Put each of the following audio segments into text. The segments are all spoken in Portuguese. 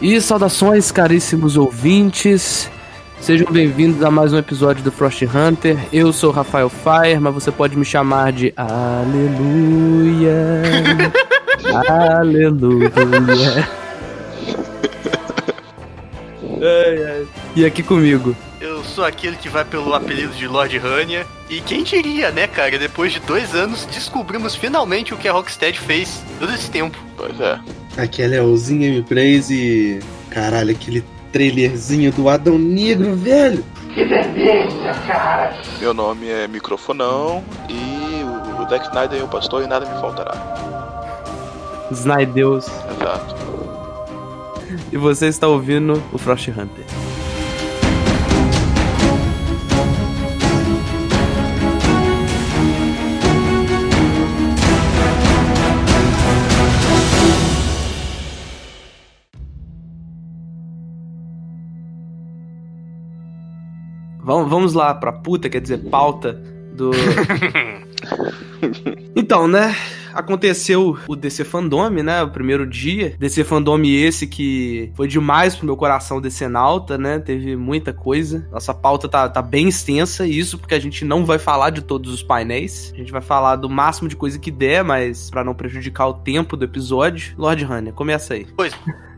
E saudações, caríssimos ouvintes. Sejam bem-vindos a mais um episódio do Frost Hunter. Eu sou o Rafael Fire, mas você pode me chamar de Aleluia. Aleluia. Ai, ai. E aqui comigo, Eu sou aquele que vai pelo apelido de Lord Rania. E quem diria, né, cara? Depois de dois anos, descobrimos finalmente o que a Rocksteady fez todo esse tempo. Pois é. Aqui é Leozinho Praise e. Caralho, aquele trailerzinho do Adão Negro, velho! Meu nome é Microfonão e o Zack Snyder é o pastor e nada me faltará. Snydeus. Exato. E você está ouvindo o Frost Hunter. Vamos, vamos lá pra puta, quer dizer, pauta do. então, né? Aconteceu o DC Fandome, né? O primeiro dia. DC Fandome esse que foi demais pro meu coração decenalta, né? Teve muita coisa. Nossa pauta tá, tá bem extensa, e isso porque a gente não vai falar de todos os painéis. A gente vai falar do máximo de coisa que der, mas pra não prejudicar o tempo do episódio. Lord Hunter, começa aí. Pois,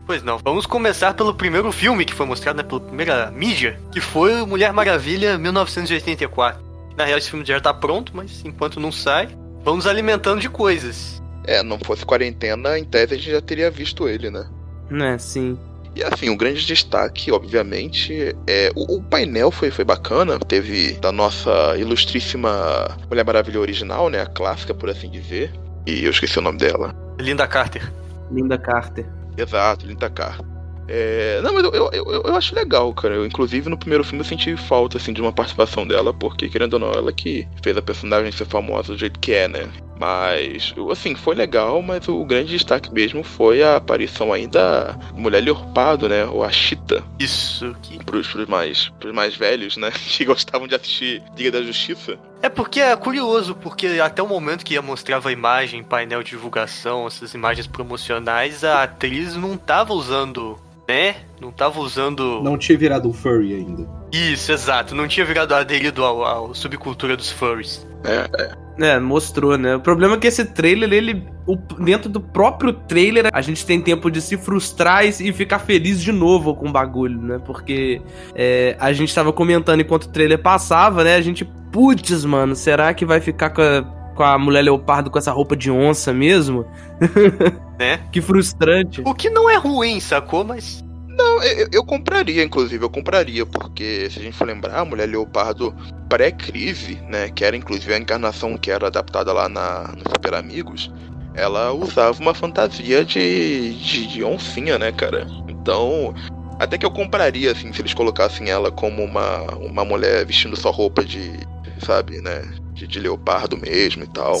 pois não. Vamos começar pelo primeiro filme que foi mostrado, né? Pela primeira mídia, que foi o Mulher Maravilha 1984. Na real, esse filme já tá pronto, mas enquanto não sai, vamos alimentando de coisas. É, não fosse quarentena, em tese a gente já teria visto ele, né? Né, sim. E assim, o grande destaque, obviamente, é. O, o painel foi, foi bacana. Teve da nossa ilustríssima Mulher Maravilha original, né? A clássica, por assim dizer. E eu esqueci o nome dela. Linda Carter. Linda Carter. Exato, Linda Carter. É, não, mas eu, eu, eu, eu acho legal, cara. Eu, inclusive, no primeiro filme eu senti falta, assim, de uma participação dela, porque, querendo ou não, ela que fez a personagem ser famosa do jeito que é, né? Mas, assim, foi legal, mas o grande destaque mesmo foi a aparição aí da Mulher Leopardo, né? Ou a Cheetah, Isso que. pros, pros, mais, pros mais velhos, né? Que gostavam de assistir Liga da Justiça. É porque é curioso, porque até o momento que ia mostrava a imagem, painel de divulgação, essas imagens promocionais, a atriz não tava usando, né? Não tava usando. Não tinha virado um furry ainda. Isso, exato. Não tinha virado aderido ao, ao subcultura dos furries. É, é. É, mostrou, né? O problema é que esse trailer, ele. o- dentro do próprio trailer, a gente tem tempo de se frustrar e, e ficar feliz de novo com o bagulho, né? Porque é, a gente tava comentando enquanto o trailer passava, né? A gente, putz, mano, será que vai ficar com a, com a mulher leopardo com essa roupa de onça mesmo? Né? Que frustrante. O que não é ruim, sacou? Mas. Não, eu, eu compraria, inclusive, eu compraria, porque se a gente for lembrar, a Mulher Leopardo pré-crise, né, que era inclusive a encarnação que era adaptada lá na, no Super Amigos, ela usava uma fantasia de, de, de oncinha, né, cara? Então, até que eu compraria, assim, se eles colocassem ela como uma, uma mulher vestindo só roupa de, sabe, né, de, de leopardo mesmo e tal.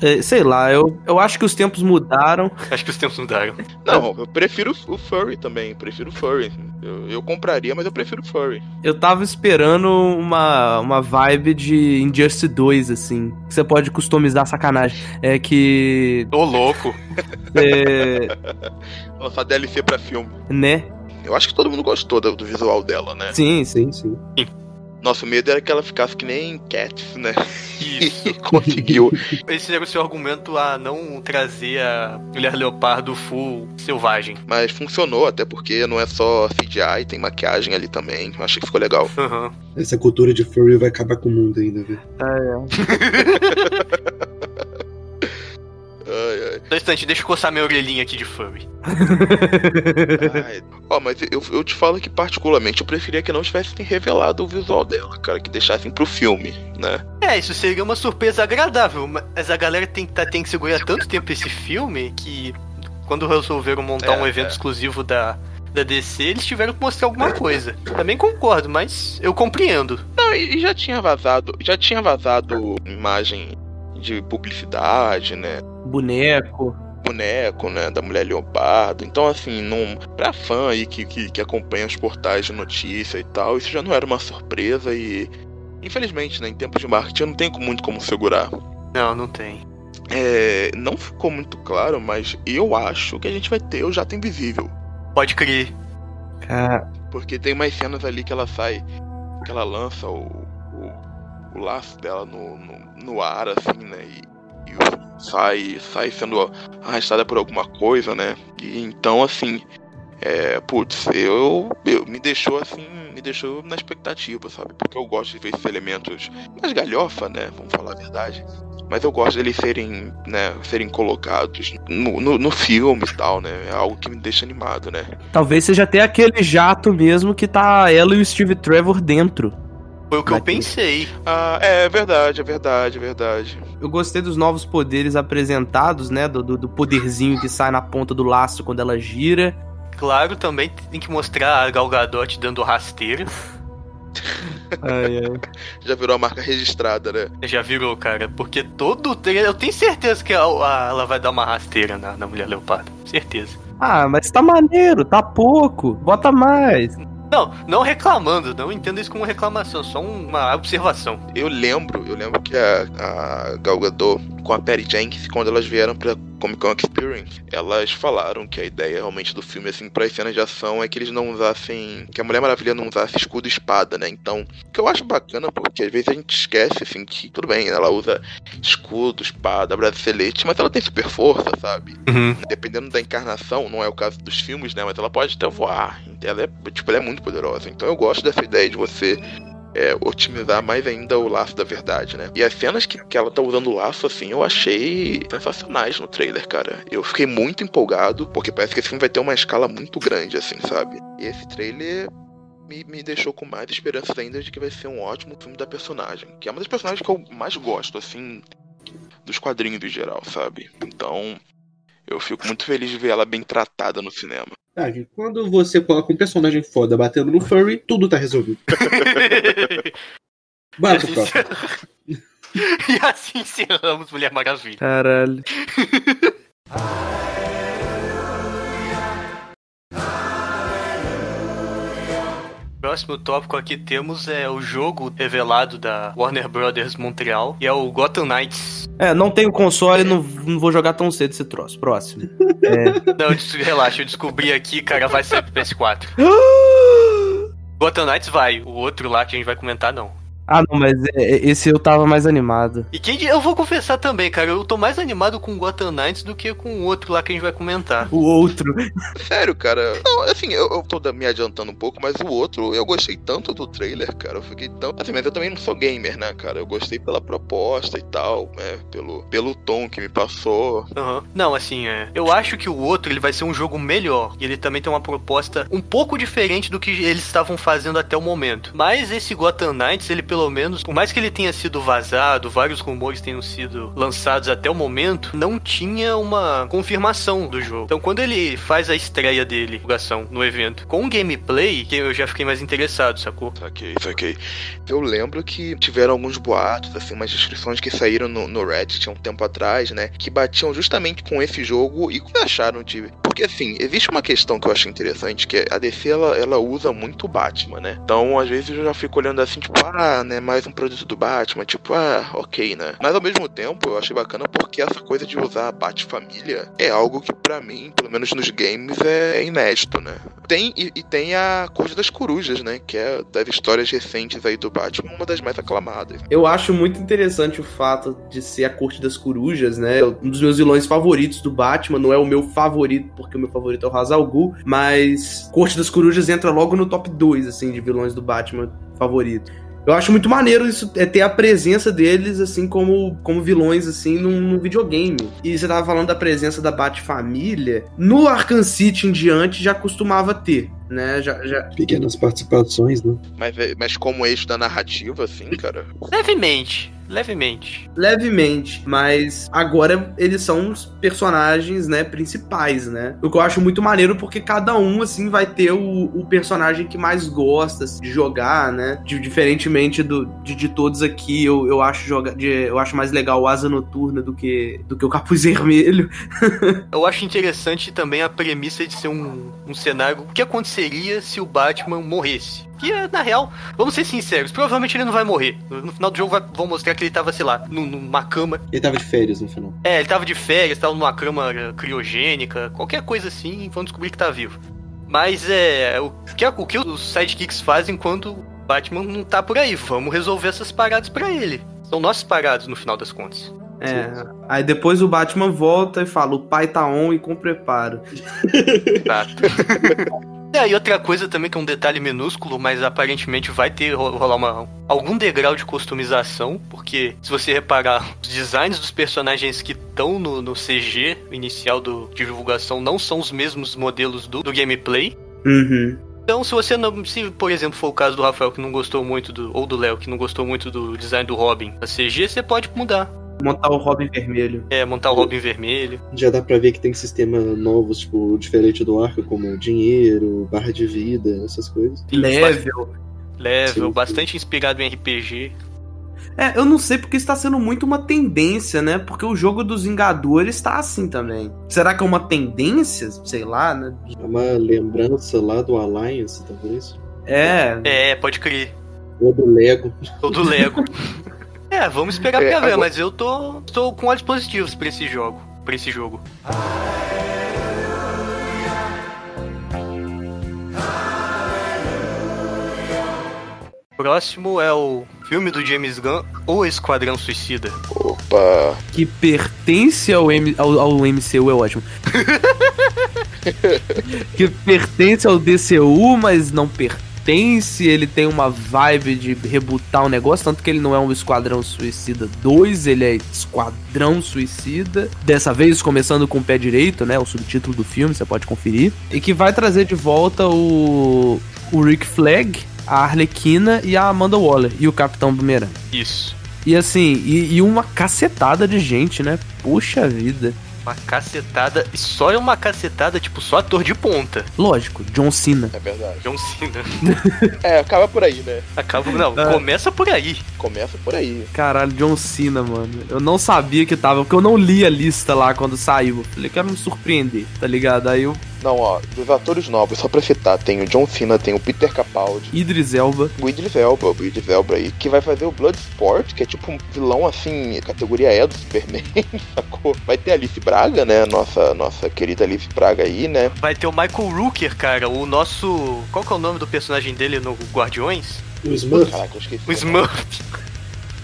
É, sei lá, eu, eu acho que os tempos mudaram. Acho que os tempos mudaram. Não, eu prefiro o furry também, prefiro o furry. Eu, eu compraria, mas eu prefiro o furry. Eu tava esperando uma, uma vibe de Injustice 2, assim. Que você pode customizar sacanagem. É que. Ô, louco. É, Lançar DLC pra filme. né? Eu acho que todo mundo gostou do, do visual dela, né? Sim, sim. Sim, sim. Nosso medo era que ela ficasse que nem Cats, né? Isso. Conseguiu. Esse era o seu argumento a não trazer a mulher leopardo full selvagem. Mas funcionou, até porque não é só CGI, tem maquiagem ali também. Eu achei que ficou legal. Aham. Essa cultura de furry vai acabar com o mundo ainda, velho. Ai, ai. Só um instante, deixa eu coçar minha orelhinha aqui de furry. ai. Ó, mas eu, eu te falo que particularmente eu preferia que não tivessem revelado o visual dela, cara, que deixassem pro filme, né? É, isso seria uma surpresa agradável, mas a galera tem, tá- tem que segurar tanto tempo esse filme que quando resolveram montar É, um evento é. exclusivo da, da DC, eles tiveram que mostrar alguma coisa. Também concordo, mas eu compreendo. Não, e e já tinha vazado, já tinha vazado imagem de publicidade, né? Boneco. boneco, né, da mulher leopardo. Então, assim, não, pra fã aí que, que, que acompanha os portais de notícia e tal, isso já não era uma surpresa e, infelizmente, né, em tempos de marketing não tem muito como segurar. Não, não tem. É, não ficou muito claro, mas eu acho que a gente vai ter o Jato Invisível. Pode crer. Cara, Porque tem mais cenas ali que ela sai, que ela lança o, o, o laço dela no, no, no ar, assim, né? E, sai, sai sendo arrastada por alguma coisa, né? E então, assim, é, putz, eu, eu me deixou assim, me deixou na expectativa, sabe? Porque eu gosto de ver esses elementos mais galhofa, né? Vamos falar a verdade. Mas eu gosto deles serem, né, serem colocados no, no, no filme e tal, né? É algo que me deixa animado, né? talvez seja até aquele jato mesmo que tá ela e o Steve Trevor dentro. Foi o que eu pensei. Ah, é verdade, é verdade, é verdade. Eu gostei dos novos poderes apresentados, né? Do, do, do poderzinho que sai na ponta do laço quando ela gira. Claro, também tem que mostrar a Gal Gadot dando rasteira. Já virou a marca registrada, né? Já virou, cara. Porque todo o trailer. Eu tenho certeza que a- a- ela vai dar uma rasteira na, na Mulher Leopardo. Certeza. Ah, mas tá maneiro, tá pouco. Bota mais. Não, não reclamando. Não entendo isso como reclamação. Só uma observação. Eu lembro, eu lembro que a, a Gal Gadot com a Patty Jenkins, quando elas vieram pra Comic Con Experience, elas falaram que a ideia realmente do filme, assim, para cenas de ação é que eles não usassem, que a Mulher Maravilha não usasse escudo e espada, né? Então, o que eu acho bacana, porque às vezes a gente esquece, assim, que tudo bem, ela usa escudo, espada, bracelete, mas ela tem super força, sabe? Uhum. Dependendo da encarnação, não é o caso dos filmes, né? Mas ela pode até voar. Ela é, tipo, ela é muito poderosa. Então eu gosto dessa ideia de você é, otimizar mais ainda o laço da verdade, né? E as cenas que, que ela tá usando o laço, assim, eu achei sensacionais no trailer, cara. Eu fiquei muito empolgado, porque parece que esse filme vai ter uma escala muito grande, assim, sabe? E esse trailer me, me deixou com mais esperanças ainda de que vai ser um ótimo filme da personagem. Que é uma das personagens que eu mais gosto, assim, dos quadrinhos em geral, sabe? Então, eu fico muito feliz de ver ela bem tratada no cinema. Quando você coloca um personagem foda batendo no furry, tudo tá resolvido. Bora pro próximo. e assim encerramos Mulher Maravilha. Caralho. Próximo tópico aqui temos é o jogo revelado da Warner Brothers Montreal, e é o Gotham Knights. É, não tenho console, não, não vou jogar tão cedo esse troço. Próximo. Não, des- relaxa, eu descobri aqui, cara, vai ser pro PS4. Gotham Knights vai, o outro lá que a gente vai comentar não. Ah, não, mas é, é, esse eu tava mais animado. E quem, eu vou confessar também, cara, eu tô mais animado com Gotham Knights do que com o outro lá que a gente vai comentar. O outro. Sério, cara. Não, assim, eu, eu tô me adiantando um pouco, mas o outro, eu gostei tanto do trailer, cara. Eu fiquei tão. Assim, mas eu também não sou gamer, né, cara? Eu gostei pela proposta e tal, né? Pelo, pelo tom que me passou. Aham. Não, assim, é. Eu acho que o outro ele vai ser um jogo melhor. E ele também tem uma proposta um pouco diferente do que eles estavam fazendo até o momento. Mas esse Gotham Knights, ele pelo menos, por mais que ele tenha sido vazado, vários rumores tenham sido lançados até o momento, não tinha uma confirmação do jogo. Então, quando ele faz a estreia dele, divulgação, no evento, com gameplay, que eu já fiquei mais interessado, sacou? Saquei, saquei. Eu lembro que tiveram alguns boatos, assim, umas descrições que saíram no, no Reddit há um tempo atrás, né? Que batiam justamente com esse jogo e acharam de. Porque assim, existe uma questão que eu acho interessante, que é a DC ela, ela usa muito Batman, né? Então, às vezes eu já fico olhando assim, tipo, ah, né, mais um produto do Batman, tipo, ah, ok, né? Mas ao mesmo tempo eu achei bacana porque essa coisa de usar a Bat-família é algo que pra mim, pelo menos nos games, é, é inédito, né? Tem, e, e tem a Corte das Corujas, né? Que é das histórias recentes aí do Batman, uma das mais aclamadas. Eu acho muito interessante o fato de ser a Corte das Corujas, né? Um dos meus vilões favoritos do Batman. Não é o meu favorito, porque o meu favorito é o Ra's al Ghul, mas Corte das Corujas entra logo no top 2, assim, de vilões do Batman favorito. Eu acho muito maneiro isso, é ter a presença deles, assim, como, como vilões, assim, num, num videogame. E você tava falando da presença da Bat-família. No Arkham City em diante já costumava ter, né? Já, já, Pequenas participações, né? Mas, mas como eixo da narrativa, assim, cara. Levemente. Levemente. levemente, mas agora eles são os personagens, né, principais, né? O que eu acho muito maneiro porque cada um, assim, vai ter o, o personagem que mais gosta assim, de jogar, né? De- diferentemente do, de, de todos aqui, eu, eu acho joga, de, eu acho mais legal o Asa Noturna do que, do que o Capuz Vermelho. Eu acho interessante também a premissa de ser um, um cenário. O que aconteceria se o Batman morresse? Que, na real, vamos ser sinceros, provavelmente ele não vai morrer. No final do jogo vai- vão mostrar que ele tava, sei lá, num- numa cama. Ele tava de férias no final. É, ele tava de férias, tava numa cama eh, criogênica, qualquer coisa assim, vão descobrir que tá vivo. Mas é. O que, o que os sidekicks fazem quando o Batman não tá por aí? Vamos resolver essas paradas pra ele. São nossas paradas no final das contas. É. Aí depois o Batman volta e fala: o pai tá on e com preparo. Exato. É, e outra coisa também que é um detalhe minúsculo, mas aparentemente vai ter ro- rolar uma, algum degrau de customização, porque se você reparar, os designs dos personagens que estão no, no CG inicial do, de divulgação não são os mesmos modelos do, do gameplay. Uhum. Então, se você não. Se, por exemplo, for o caso do Rafael que não gostou muito do. Ou do Léo que não gostou muito do design do Robin na CG, você pode mudar. Montar o Robin vermelho. É, montar o Robin vermelho. Já dá pra ver que tem sistema novos, tipo, diferente do arco, como dinheiro, barra de vida, essas coisas. Level. Level, Sim. bastante inspirado em RPG. É, eu não sei porque isso tá sendo muito uma tendência, né? Porque o jogo dos Vingadores tá assim também. Será que é uma tendência? Sei lá, né? É uma lembrança lá do Alliance, talvez. É. É, pode crer. Ou do Lego. Ou do Lego. é, vamos esperar É, pra ver, agora- mas eu tô, tô com olhos positivos pra esse jogo. Pra esse jogo. Próximo é o filme do James Gunn, O Esquadrão Suicida. Opa. Que pertence ao, M, ao, ao MCU, é ótimo. que pertence ao DCU, mas não pertence. Ele tem uma vibe de rebootar o negócio, tanto que ele não é um Esquadrão Suicida 2, ele é Esquadrão Suicida. Dessa vez começando com o pé direito, né? O subtítulo do filme, você pode conferir. E que vai trazer de volta o, o Rick Flag, a Arlequina e a Amanda Waller e o Capitão Boomerang. Isso. E assim, e, e uma cacetada de gente, né? Puxa vida. Uma cacetada. E só é uma cacetada, tipo, só ator de ponta. Lógico, John Cena. É verdade. John Cena. É, acaba por aí, né? Acaba. Não, É. começa por aí. Começa por aí. Caralho, John Cena, mano. Eu não sabia que tava, porque eu não li a lista lá quando saiu. Eu falei, quero me surpreender, tá ligado? Aí eu, Não, ó, dos atores novos, só pra citar, tem o John Cena, tem o Peter Capaldi, Idris Elba. o Idris Elba, o Idris Elba aí, que vai fazer o Bloodsport, que é tipo um vilão assim, categoria E do Superman, sacou? Vai ter a Alice Braga, né? Nossa, nossa querida Alice Braga aí, né? Vai ter o Michael Rooker, cara, o nosso. Qual que é o nome do personagem dele no Guardiões? O Smurf. Caraca, eu esqueci. O Smurf.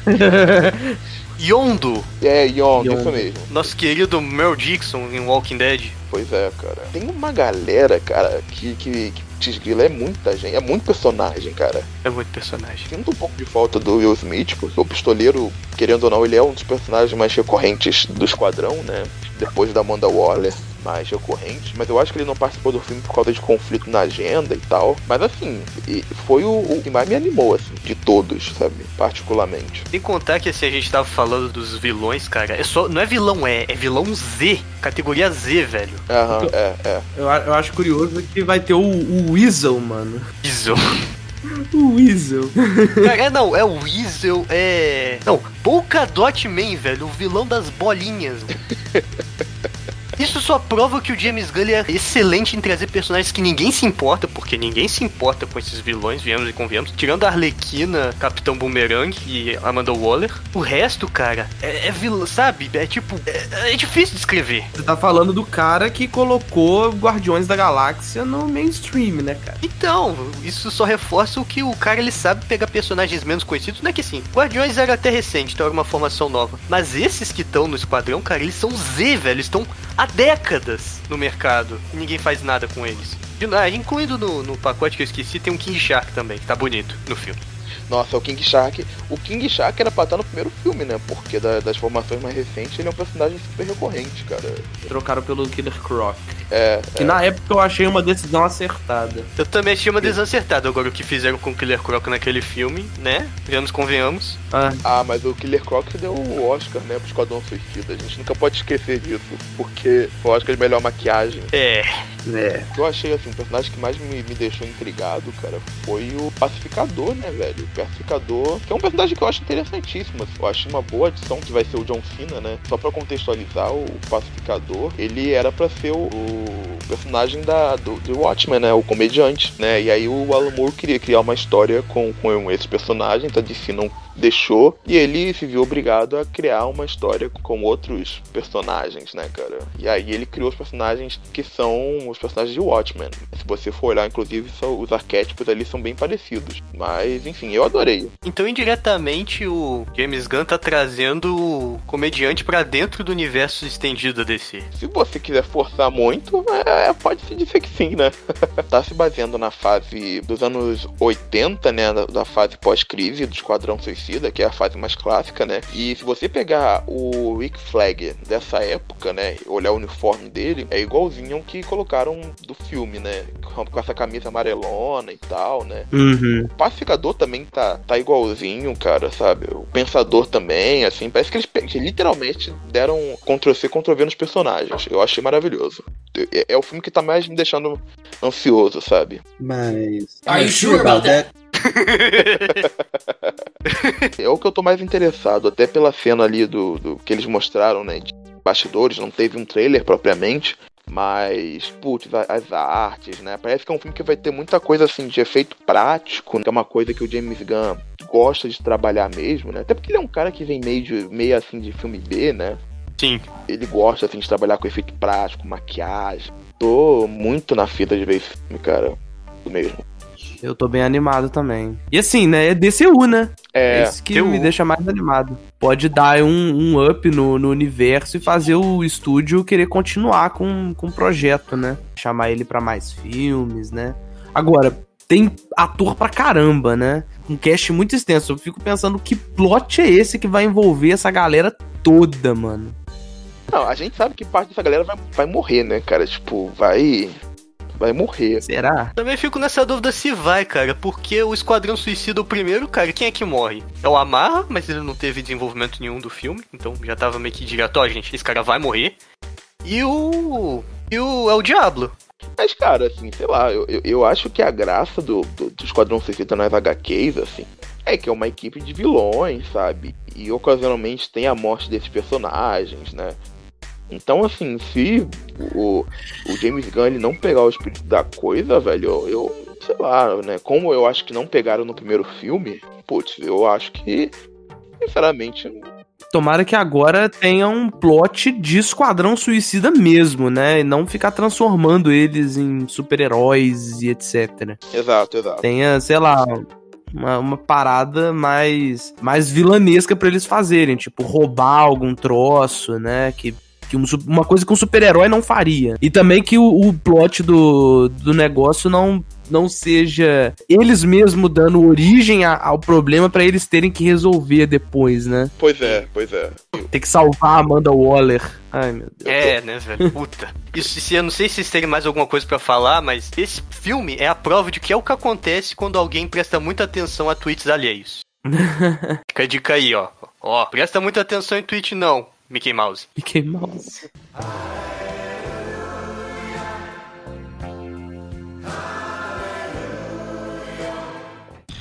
Yondo, É, Young, Young. isso mesmo. nosso querido Mel Dixon em Walking Dead. Pois é, cara. Tem uma galera, cara, que, que, que desgrila é muita gente, é muito personagem, cara. É muito personagem. Sinto um pouco de falta do Will Smith, porque o pistoleiro, querendo ou não, ele é um dos personagens mais recorrentes do esquadrão, né? Depois da Amanda Waller, mais recorrente. Mas eu acho que ele não participou do filme por causa de conflito na agenda e tal. Mas assim, e foi o, o que mais me animou, assim, de todos, sabe? Particularmente. Sem contar que assim, a gente tava falando dos vilões, cara. É só. Não é vilão é, é vilão Z. Categoria Z, velho. Aham, é, é. Eu, eu acho curioso que vai ter o, o Weasel, mano. Weasel. O Weasel. Cara, é não, é o Weasel, é. Não, Polka Dot Man, velho, o vilão das bolinhas. Isso só prova que o James Gunn é excelente em trazer personagens que ninguém se importa, porque ninguém se importa com esses vilões, viemos e convenhamos. Tirando a Arlequina, Capitão Boomerang e Amanda Waller. O resto, cara, é, é vilão, sabe? É tipo. É, é difícil de escrever. Você tá falando do cara que colocou Guardiões da Galáxia no mainstream, né, cara? Então, isso só reforça o que o cara ele sabe pegar personagens menos conhecidos. Não é que assim, Guardiões era até recente, então era uma formação nova. Mas esses que estão no esquadrão, cara, eles são Z, velho. Eles estão há décadas no mercado e ninguém faz nada com eles. Ah, incluindo no, no pacote que eu esqueci, tem um King Shark também, que tá bonito no filme. Nossa, o King Shark. O King Shark era pra estar no primeiro filme, né? Porque da- das formações mais recentes ele é um personagem super recorrente, cara. Trocaram pelo Killer Croc. É. Que é. na época eu achei uma decisão acertada. Eu também achei uma desacertada agora o que fizeram com o Killer Croc naquele filme, né? Vemos, convenhamos. Ah, Ah, mas o Killer Croc deu o Oscar, né, pro Esquadrão Suicida. A gente nunca pode esquecer disso, porque foi o Oscar de melhor maquiagem. É, é. O que eu achei, assim, o personagem que mais me, me deixou intrigado, cara, foi o Pacificador, né, velho? Pacificador, que é um personagem que eu acho interessantíssimo. assim. Eu acho uma boa adição que vai ser o John Cena, né? Só pra contextualizar, o Pacificador, ele era pra ser o, personagem da, do, do Watchmen, né? O comediante, né? E aí o Alan Moore queria criar uma história com, com esse personagem, a DC não deixou e ele se viu obrigado a criar uma história com outros personagens, né, cara? E aí ele criou os personagens que são os personagens de Watchmen. Se você for olhar, inclusive, os arquétipos ali são bem parecidos. Mas, enfim, eu adorei. Então, indiretamente, o James Gunn tá trazendo o comediante para dentro do universo estendido da DC. Se você quiser forçar muito, é, pode se dizer que sim, né? tá se baseando na fase dos anos 80, né? Da, da fase pós-crise do Esquadrão Suicida que é a fase mais clássica, né? E se você pegar o Rick Flag dessa época, né, olhar o uniforme dele, é igualzinho ao que colocaram do filme, né? Com essa camisa amarelona e tal, né? Uhum. O pacificador também tá, tá igualzinho, cara, sabe? O pensador também, assim, parece que eles que literalmente deram Ctrl-C, Ctrl-V nos personagens. Eu achei maravilhoso. É, é, o filme que tá mais me deixando ansioso, sabe? Mas. Are you sure about that? é o que eu tô mais interessado, até pela cena ali do, do que eles mostraram, né? De bastidores, não teve um trailer propriamente. Mas, putz, as artes, né? Parece que é um filme que vai ter muita coisa assim de efeito prático, que é uma coisa que o James Gunn gosta de trabalhar mesmo, né? Até porque ele é um cara que vem meio, de, meio assim de filme B, né? Sim. Ele gosta assim de trabalhar com efeito prático, maquiagem. Tô muito na fita de ver esse filme, cara. Mesmo. Eu tô bem animado também. E assim, né? É DCU, né? É. Isso que me deixa mais animado. Pode dar um, um up no, no, universo e fazer o estúdio querer continuar com, com o projeto, né? Chamar ele para mais filmes, né? Agora, tem ator pra caramba, né? Um cast muito extenso. Eu fico pensando que plot é esse que vai envolver essa galera toda, mano. Não, a gente sabe que parte dessa galera vai, vai morrer, né, cara? Tipo, vai vai morrer. Será? Também fico nessa dúvida se vai, cara, porque o Esquadrão Suicida, o primeiro, cara, quem é que morre? É o Amarra, mas ele não teve desenvolvimento nenhum do filme, então já tava meio que direto, ó, gente, esse cara vai morrer. E o. E o. É o Diablo. Mas, cara, assim, sei lá, eu, eu, eu acho que a graça do, do, do Esquadrão Suicida nas HQs, assim, é que é uma equipe de vilões, sabe? E ocasionalmente tem a morte desses personagens, né? Então, assim, se o, o James Gunn ele não pegar o espírito da coisa, velho, eu, sei lá, né? Como eu acho que não pegaram no primeiro filme, putz, eu acho que, sinceramente. Tomara que agora tenha um plot de Esquadrão Suicida mesmo, né? E não ficar transformando eles em super-heróis e etc. Exato, exato. Tenha, sei lá, uma, uma parada mais, mais vilanesca para eles fazerem, tipo, roubar algum troço, né? Que que um, uma coisa que um super-herói não faria. E também que o, o plot do, do negócio não não seja eles mesmos dando origem a, ao problema para eles terem que resolver depois, né? Pois é, pois é. Tem que salvar a Amanda Waller. Ai, meu Deus. É, né, velho? Puta. Isso, se, eu não sei se vocês terem mais alguma coisa para falar, mas esse filme é a prova de que é o que acontece quando alguém presta muita atenção a tweets alheios. Fica a dica aí, ó. Ó, presta muita atenção em tweet não. Mickey Mouse. Mickey Mouse.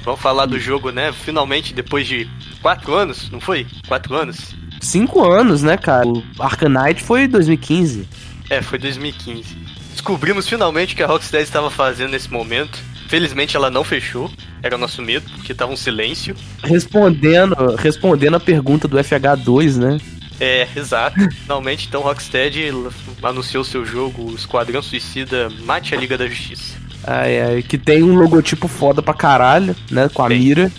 Vamos falar do jogo, né? Finalmente, depois de quatro anos, não foi? Quatro anos? Cinco anos, né, cara? O Arcanite foi 2015. É, foi 2015. Descobrimos finalmente o que a Rocksteady estava fazendo nesse momento. Felizmente ela não fechou. Era o nosso medo, porque tava um silêncio. Respondendo, respondendo a pergunta do FH2, né? É, exato. Finalmente, então, Rocksteady anunciou seu jogo Esquadrão Suicida Mate a Liga da Justiça. Ai, ai, que tem um logotipo foda pra caralho, né? Com a Bem, mira.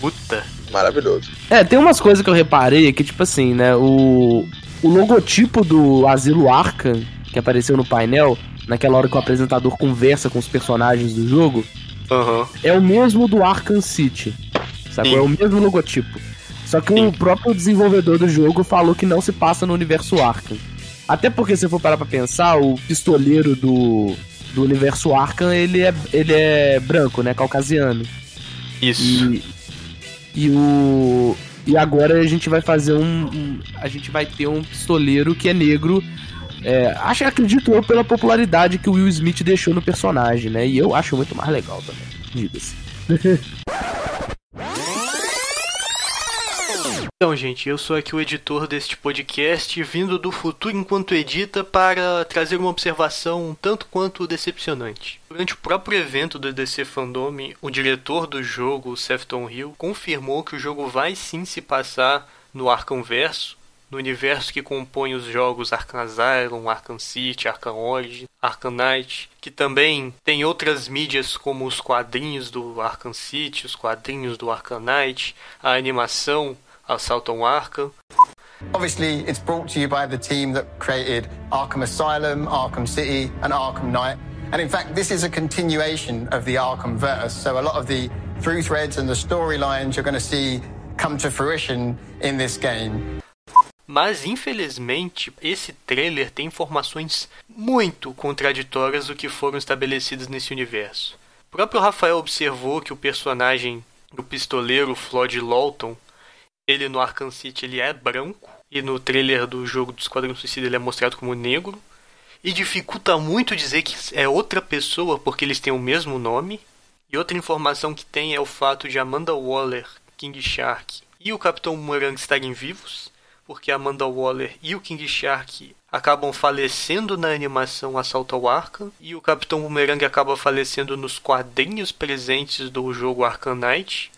Puta. Maravilhoso. É, tem umas coisas que eu reparei que, tipo assim, né? O, o logotipo do Asilo Arkham, que apareceu no painel, naquela hora que o apresentador conversa com os personagens do jogo, uhum. é o mesmo do Arkham City. Sacou? É o mesmo logotipo. Só que Sim. o próprio desenvolvedor do jogo falou que não se passa no universo Arkham. Até porque, se for parar pra pensar, o pistoleiro do, do universo Arkham, ele é, ele é branco, né? Caucasiano. Isso. E, e o. E agora a gente vai fazer um, um, A gente vai ter um pistoleiro que é negro. É, acho, acredito eu, pela popularidade que o Will Smith deixou no personagem, né? E eu acho muito mais legal também, diga-se. Então, gente, eu sou aqui o editor deste podcast, vindo do futuro enquanto edita para trazer uma observação um tanto quanto decepcionante. Durante o próprio evento do DC Fandom, o diretor do jogo, Sefton Hill, confirmou que o jogo vai sim se passar no Arkham Verso, no universo que compõe os jogos Arkham Asylum, Arkham City, Arkham Origin, Arkham Knight, que também tem outras mídias como os quadrinhos do Arkham City, os quadrinhos do Arkham Knight, a animação Assaltam Arkham. Obviously, it's brought to you by the team that created Arkham Asylum, Arkham City, and Arkham Knight. And in fact, this is a continuation of the Arkham verse. So a lot of the through threads and the storylines you're going to see come to fruition in this game. Mas infelizmente, esse trailer tem informações muito contraditórias do que foram estabelecidas nesse universo. O próprio Rafael observou que o personagem do pistoleiro Floyd Lawton ele no Arkham City ele é branco e no trailer do jogo do Esquadrão Suicida ele é mostrado como negro. E dificulta muito dizer que é outra pessoa porque eles têm o mesmo nome. E outra informação que tem é o fato de Amanda Waller, King Shark e o Capitão Boomerang estarem vivos, porque Amanda Waller e o King Shark acabam falecendo na animação Assalto ao Arkham e o Capitão Boomerang acaba falecendo nos quadrinhos presentes do jogo Arkham Knight.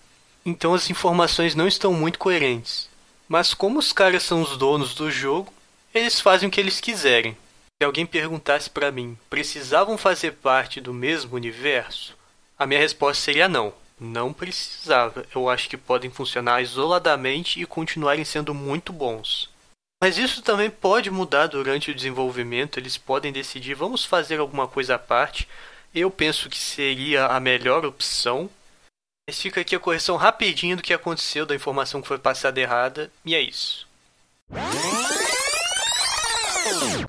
Então as informações não estão muito coerentes. Mas como os caras são os donos do jogo, eles fazem o que eles quiserem. Se alguém perguntasse para mim, precisavam fazer parte do mesmo universo? A minha resposta seria não. Não precisava. Eu acho que podem funcionar isoladamente e continuarem sendo muito bons. Mas isso também pode mudar durante o desenvolvimento. Eles podem decidir, vamos fazer alguma coisa à parte. Eu penso que seria a melhor opção, mas fica aqui a correção rapidinho do que aconteceu, da informação que foi passada errada, e é isso.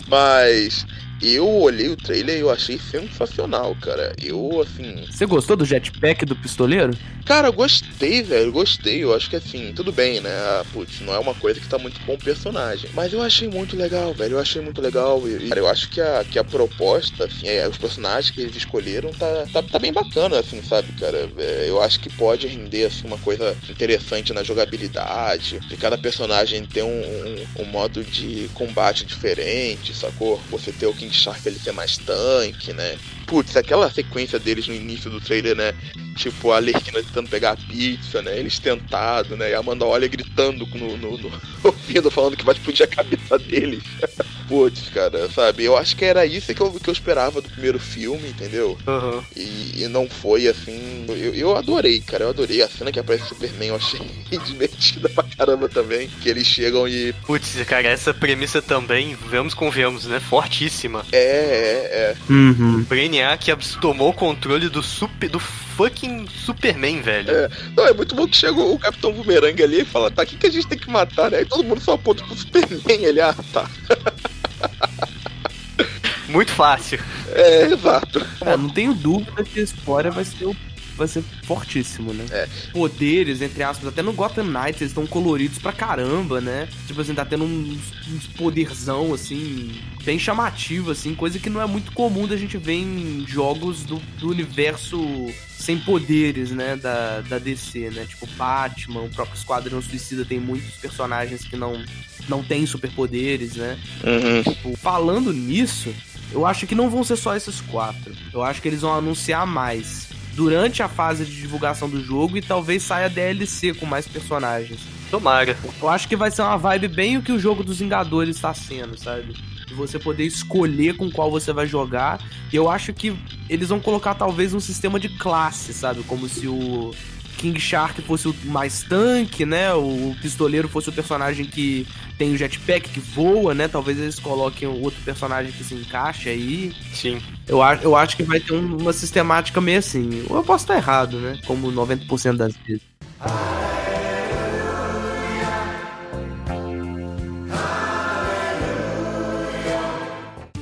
Mas eu olhei o trailer e eu achei sensacional, cara. Eu, assim. Você gostou do jetpack do pistoleiro? Cara, eu gostei, velho. Gostei. Eu acho que, assim, tudo bem, né? Ah, putz, não é uma coisa que tá muito com o personagem. Mas eu achei muito legal, velho. Eu achei muito legal. E, cara, eu acho que a, que a proposta, assim, é, os personagens que eles escolheram tá, tá, tá bem bacana, assim, sabe, cara? É, eu acho que pode render, assim, uma coisa interessante na jogabilidade. De cada personagem ter um, um, um modo de combate diferente, sacou? Você ter o King Shark ele ser mais tanque, né? Putz, aquela sequência deles no início do trailer, né? Tipo, a Lerquina tentando pegar a pizza, né? Eles tentado, né? E a Amanda olha gritando no, no, no ouvido, falando que vai explodir a cabeça deles. Putz, cara, sabe? Eu acho que era isso que eu, que eu esperava do primeiro filme, entendeu? Uhum. E, e não foi assim. Eu, eu adorei, cara. Eu adorei. A cena que aparece o Superman eu achei divertida pra caramba também. Que eles chegam e. Putz, cara, essa premissa também, vamos convenhamos, né? Fortíssima. É, é, é. Uhum. Brainiac abs- tomou o controle do super. do fucking Superman, velho. É. Não, é muito bom que chega o Capitão Boomerang ali e fala, tá, o que, que a gente tem que matar, né? Aí todo mundo só aponta pro Superman, ele, ah, tá. Muito fácil. É, exato. É, não tenho dúvida que a história vai ser, o- vai ser fortíssimo, né? É. Poderes, entre aspas, até no Gotham Knights eles estão coloridos pra caramba, né? Tipo assim, tá tendo uns, uns poderzão, assim, bem chamativo, assim, coisa que não é muito comum da gente ver em jogos do, do universo sem poderes, né, da, da DC, né? Tipo Batman, o próprio Esquadrão Suicida tem muitos personagens que não, não têm superpoderes, né? Uhum. Tipo, falando nisso, eu acho que não vão ser só esses quatro. Eu acho que eles vão anunciar mais durante a fase de divulgação do jogo e talvez saia DLC com mais personagens. Tomara. Eu acho que vai ser uma vibe bem o que o jogo dos Vingadores está sendo, sabe? De você poder escolher com qual você vai jogar. E eu acho que eles vão colocar talvez um sistema de classe, sabe? Como se o King Shark fosse o mais tanque, né? O pistoleiro fosse o personagem que tem o jetpack que voa, né? Talvez eles coloquem outro personagem que se encaixe aí. Sim. Eu, acho- eu acho que vai ter um- uma sistemática meio assim. Ou eu posso estar errado, né? Como 90% das vezes.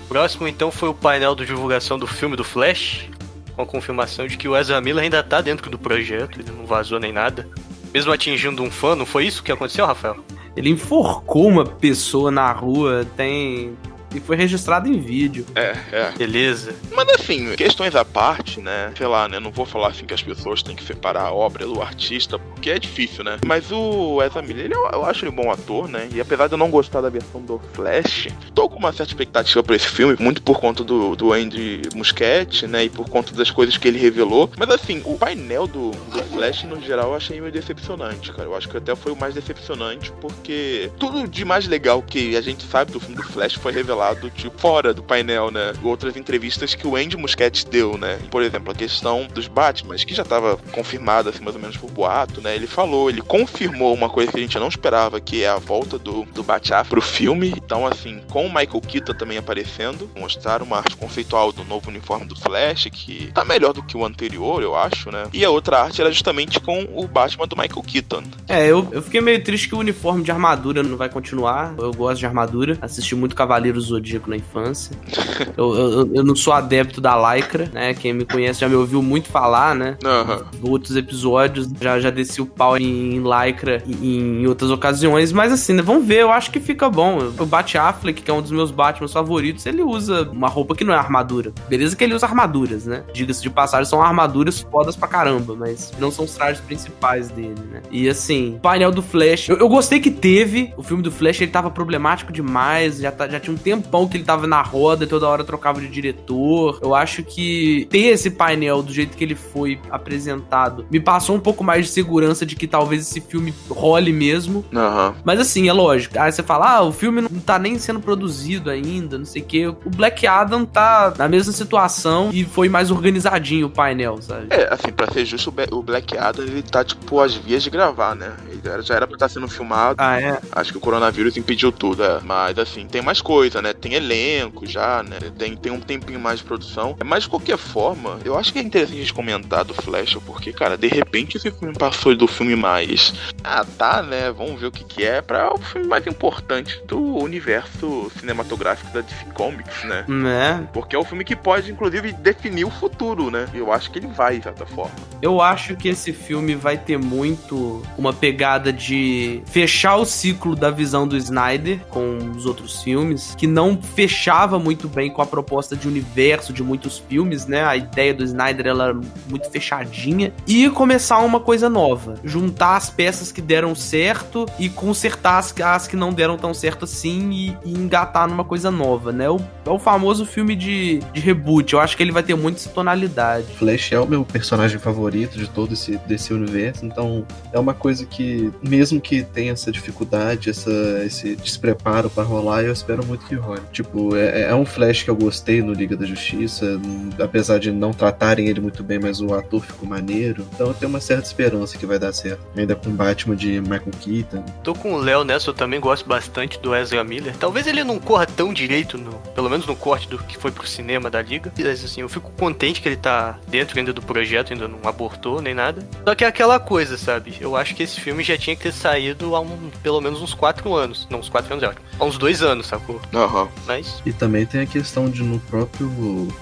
Próximo então foi o painel de divulgação do filme do Flash, com a confirmação de que o Ezra Miller ainda tá dentro do projeto, ele não vazou nem nada. Mesmo atingindo um fã, não foi isso que aconteceu, Rafael? Ele enforcou uma pessoa na rua, tem e foi registrado em vídeo. É, é. Beleza. Mas assim, questões à parte, né? Sei lá, né? Não vou falar assim que as pessoas têm que separar a obra do artista, porque é difícil, né? Mas o Ezra Miller, ele, eu, eu acho ele um bom ator, né? E apesar de eu não gostar da versão do Flash, tô com uma certa expectativa pra esse filme, muito por conta do, do Andy Muschietti, né? E por conta das coisas que ele revelou. Mas assim, o painel do, do Flash, no geral, eu achei meio decepcionante, cara. Eu acho que até foi o mais decepcionante, porque tudo de mais legal que a gente sabe do filme do Flash foi revelado, tipo, fora do painel, né? Outras entrevistas que o Andy Muschietti deu, né? Por exemplo, a questão dos Batman, que já tava confirmada, assim, mais ou menos por boato, né? Ele falou, ele confirmou uma coisa que a gente não esperava, que é a volta do, do Batman pro filme. Então, assim, com o Michael Keaton também aparecendo, mostraram uma arte conceitual do novo uniforme do Flash, que tá melhor do que o anterior, eu acho, né? E a outra arte era justamente com o Batman do Michael Keaton. É, eu, eu fiquei meio triste que o uniforme de armadura não vai continuar. Eu gosto de armadura. Assisti muito Cavaleiro Zodíaco na infância. eu, eu, eu não sou adepto da Lycra, né? Quem me conhece já me ouviu muito falar, né? Uhum. Outros episódios já, já desci o pau em, em Lycra em, em outras ocasiões. Mas assim, né? Vamos ver. Eu acho que fica bom. O Bat Affleck, que é um dos meus Batman favoritos, ele usa uma roupa que não é armadura. Beleza que ele usa armaduras, né? Diga-se de passagem, são armaduras fodas pra caramba, mas não são os trajes principais dele, né? E assim, painel do Flash. Eu, eu, gostei que teve. O filme do Flash ele tava problemático demais. Já, tá, já tinha um tempão que ele tava na roda e toda hora trocava de diretor. Eu acho que ter esse painel do jeito que ele foi apresentado me passou um pouco mais de segurança de que talvez esse filme role mesmo. Uhum. Mas assim, é lógico. Aí você fala, ah, o filme não tá nem sendo produzido ainda, não sei o quê. O Black Adam tá na mesma situação e foi mais organizadinho o painel, sabe? É, assim, pra ser justo, o Black Adam, ele tá, tipo, às vias de gravar, né? Ele já era pra estar sendo filmado. Ah, é? Acho que o coronavírus impediu tudo, é. Mas, assim, tem mais coisa, né? Tem elenco já, né? Tem, tem um tempinho mais de produção. Mas, de qualquer forma, eu acho que é interessante a gente comentar do Flash, porque, cara, de repente esse filme passou do filme mais... Ah, tá, né? Vamos ver o que que é pra o filme mais importante do universo cinematográfico da DC Comics, né? Né? Porque é o filme que pode, inclusive, definir o futuro, né? Eu acho que ele vai, de certa forma. Eu acho que esse filme vai ter muito uma pegada de fechar o ciclo da visão do Snyder com os outros filmes, que não fechava muito bem com a proposta de universo de muitos filmes, né? A ideia do Snyder ela era muito fechadinha e começar uma coisa nova, juntar as peças que deram certo e consertar as, as que não deram tão certo assim e, e engatar numa coisa nova, né? O, é o famoso filme de, de reboot. Eu acho que ele vai ter muito essa tonalidade. Flash é o meu personagem favorito de todo esse desse universo, então é uma coisa que mesmo que tenha essa dificuldade, essa, esse despreparo para rolar, eu espero muito que role. Tipo, é, é, um Flash que eu gostei no Liga da Justiça, apesar de não tratarem ele muito bem, mas o ator ficou maneiro. Então eu tenho uma certa esperança que vai dar certo. Ainda com o Batman de Michael Keaton. Tô com o Léo nessa, eu também gosto bastante do Ezra Miller. Talvez ele não corra tão direito, no, pelo menos no corte do que foi pro cinema da Liga. Mas assim, eu fico contente que ele tá dentro ainda do projeto, ainda não abortou nem nada. Só que é aquela coisa, sabe? Eu acho que esse filme já tinha que ter saído há um, pelo menos uns 4 anos. Não, uns 4 anos, é ótimo. Há uns 2 anos, sacou? Aham. Uhum. Mas. E também tem a questão de no próprio,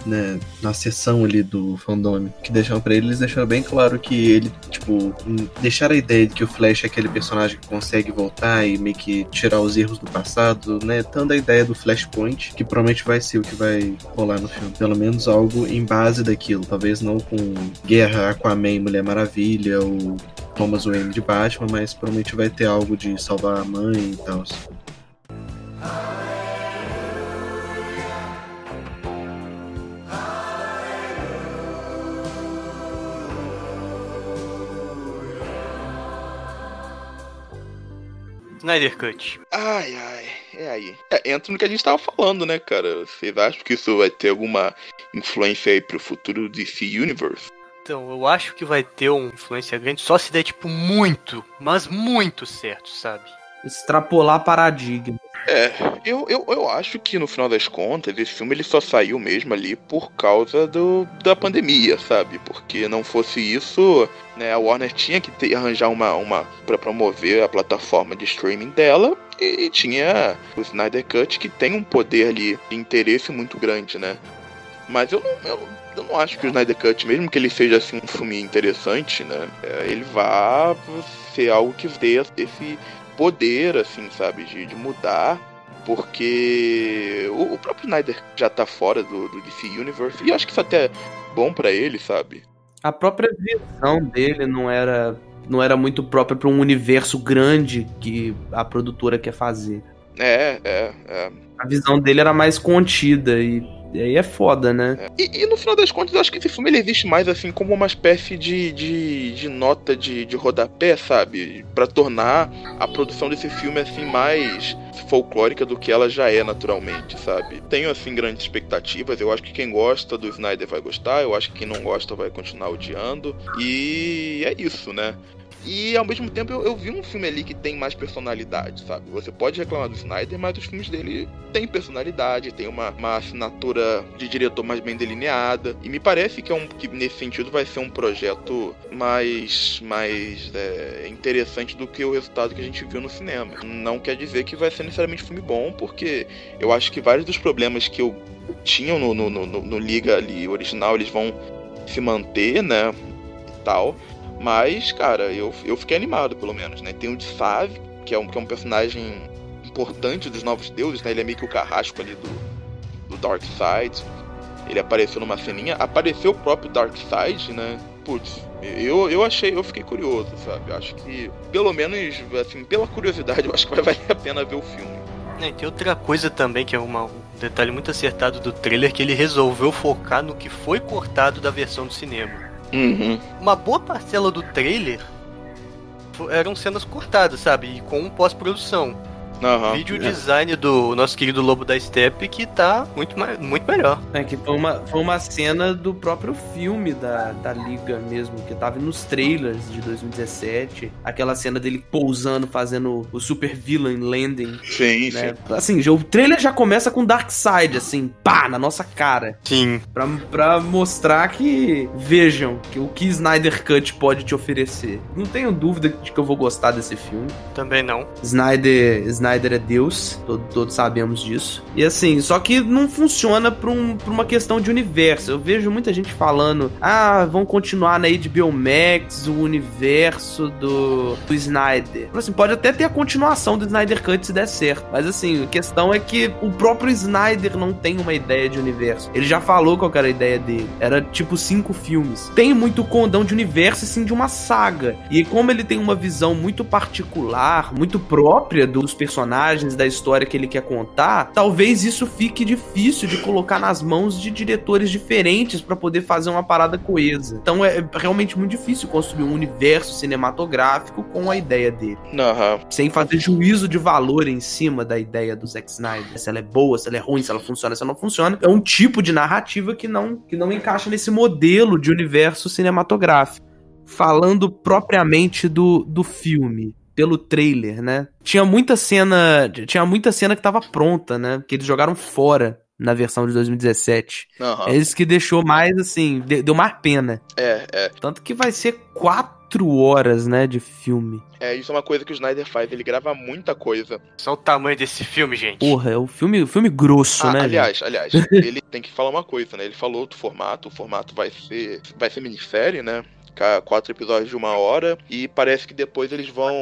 né, na sessão ali do fandom, que deixaram pra ele, eles deixaram bem claro que ele, tipo, deixaram a ideia de que o Flash é aquele personagem que consegue voltar e meio que tirar os erros do passado, né? Dando a ideia do Flashpoint, que provavelmente vai ser o que vai rolar no filme. Pelo menos algo em base daquilo. Talvez não com Guerra, Aquaman, Mulher Maravilha ou Thomas Wayne de Batman, mas provavelmente vai ter algo de salvar a mãe e tal. Snyder Cut. Ai, ai, é aí. É, entra no que a gente tava falando, né, cara? Vocês acham que isso vai ter alguma influência aí pro futuro DC Universe? Então, eu acho que vai ter uma influência grande só se der, tipo, muito, mas muito certo, sabe? Extrapolar paradigma. É, eu, eu, eu acho que no final das contas, esse filme ele só saiu mesmo ali por causa do, da pandemia, sabe? Porque não fosse isso, né, a Warner tinha que ter, arranjar uma, uma para promover a plataforma de streaming dela e, e tinha o Snyder Cut que tem um poder ali de interesse muito grande, né? Mas eu não, eu, eu não acho que o Snyder Cut, mesmo que ele seja assim um filme interessante, né, é, ele vá ser algo que dê esse poder, assim, sabe, de, de mudar Porque o, o próprio Snyder já tá fora do, do DC Universe, e eu acho que isso até é bom para ele, sabe? A própria visão dele não era não era muito própria para um universo grande que a produtora quer fazer. É, é, é. A visão dele era mais contida e e aí é foda, né? É. E, e, no final das contas, eu acho que esse filme ele existe mais assim como uma espécie de, de, de nota de, de rodapé, sabe? para tornar a produção desse filme assim mais folclórica do que ela já é naturalmente, sabe? Tenho assim grandes expectativas. Eu acho que quem gosta do Snyder vai gostar, eu acho que quem não gosta vai continuar odiando. E é isso, né? E ao mesmo tempo eu, eu, vi um filme ali que tem mais personalidade, sabe? Você pode reclamar do Snyder, mas os filmes dele têm personalidade, tem uma, uma assinatura de diretor mais bem delineada. E me parece que, é um, que nesse sentido vai ser um projeto mais, mais é, interessante do que o resultado que a gente viu no cinema. Não quer dizer que vai ser necessariamente um filme bom, porque eu acho que vários dos problemas que eu tinha no, no, no, no Liga ali original, eles vão se manter, né? E tal. Mas, cara, eu, eu fiquei animado, pelo menos, né? Tem o de Save, que é um, que é um personagem importante dos Novos Deuses, né? Ele é meio que o carrasco ali do, do Dark Side. Ele apareceu numa ceninha. Apareceu o próprio Dark Side, né? Putz, eu, eu achei, eu fiquei curioso, sabe? Acho que, pelo menos, assim, pela curiosidade, eu acho que vai valer a pena ver o filme. É, tem outra coisa também que é uma, um detalhe muito acertado do trailer que ele resolveu focar no que foi cortado da versão do cinema. Uhum. Uma boa parcela do trailer eram cenas cortadas, sabe? E com pós-produção. Uhum. Vídeo design do nosso querido Lobo da Steppe que tá muito, muito melhor. É, que foi uma, foi uma cena do próprio filme da, da Liga mesmo, que tava nos trailers de 2017. Aquela cena dele pousando, fazendo o super villain landing. Sim, né? sim. Assim, o trailer já começa com Dark Side, assim, pá, na nossa cara. Sim. Pra, pra mostrar que, vejam, que o que Snyder Cut pode te oferecer. Não tenho dúvida de que eu vou gostar desse filme. Também não. Snyder, Snyder Snyder é Deus, todo, todos sabemos disso. E assim, só que não funciona pra, um, pra uma questão de universo. Eu vejo muita gente falando: ah, vão continuar na HBO Max o universo do, do Snyder. Assim, pode até ter a continuação do Snyder Cut se der certo. Mas assim, a questão é que o próprio Snyder não tem uma ideia de universo. Ele já falou qual era a ideia dele. Era tipo cinco filmes. Tem muito condão de universo, assim, de uma saga. E como ele tem uma visão muito particular, muito própria dos personagens personagens, da história que ele quer contar, talvez isso fique difícil de colocar nas mãos de diretores diferentes para poder fazer uma parada coesa. Então é realmente muito difícil construir um universo cinematográfico com a ideia dele. Uhum. Sem fazer juízo de valor em cima da ideia do Zack Snyder. Se ela é boa, se ela é ruim, se ela funciona, se ela não funciona. É um tipo de narrativa que não, que não encaixa nesse modelo de universo cinematográfico. Falando propriamente do, do filme pelo trailer, né? Tinha muita cena, tinha muita cena que tava pronta, né? Que eles jogaram fora na versão de 2017. Uhum. É isso que deixou mais assim, deu mais pena. É, é. Tanto que vai ser quatro horas, né, de filme. É, isso é uma coisa que o Snyder faz, ele grava muita coisa. Só o tamanho desse filme, gente. Porra, é o filme, o filme grosso, ah, né? Aliás, gente? aliás, ele tem que falar uma coisa, né? Ele falou do formato, o formato vai ser vai ser minissérie, né? Quatro episódios de uma hora e parece que depois eles vão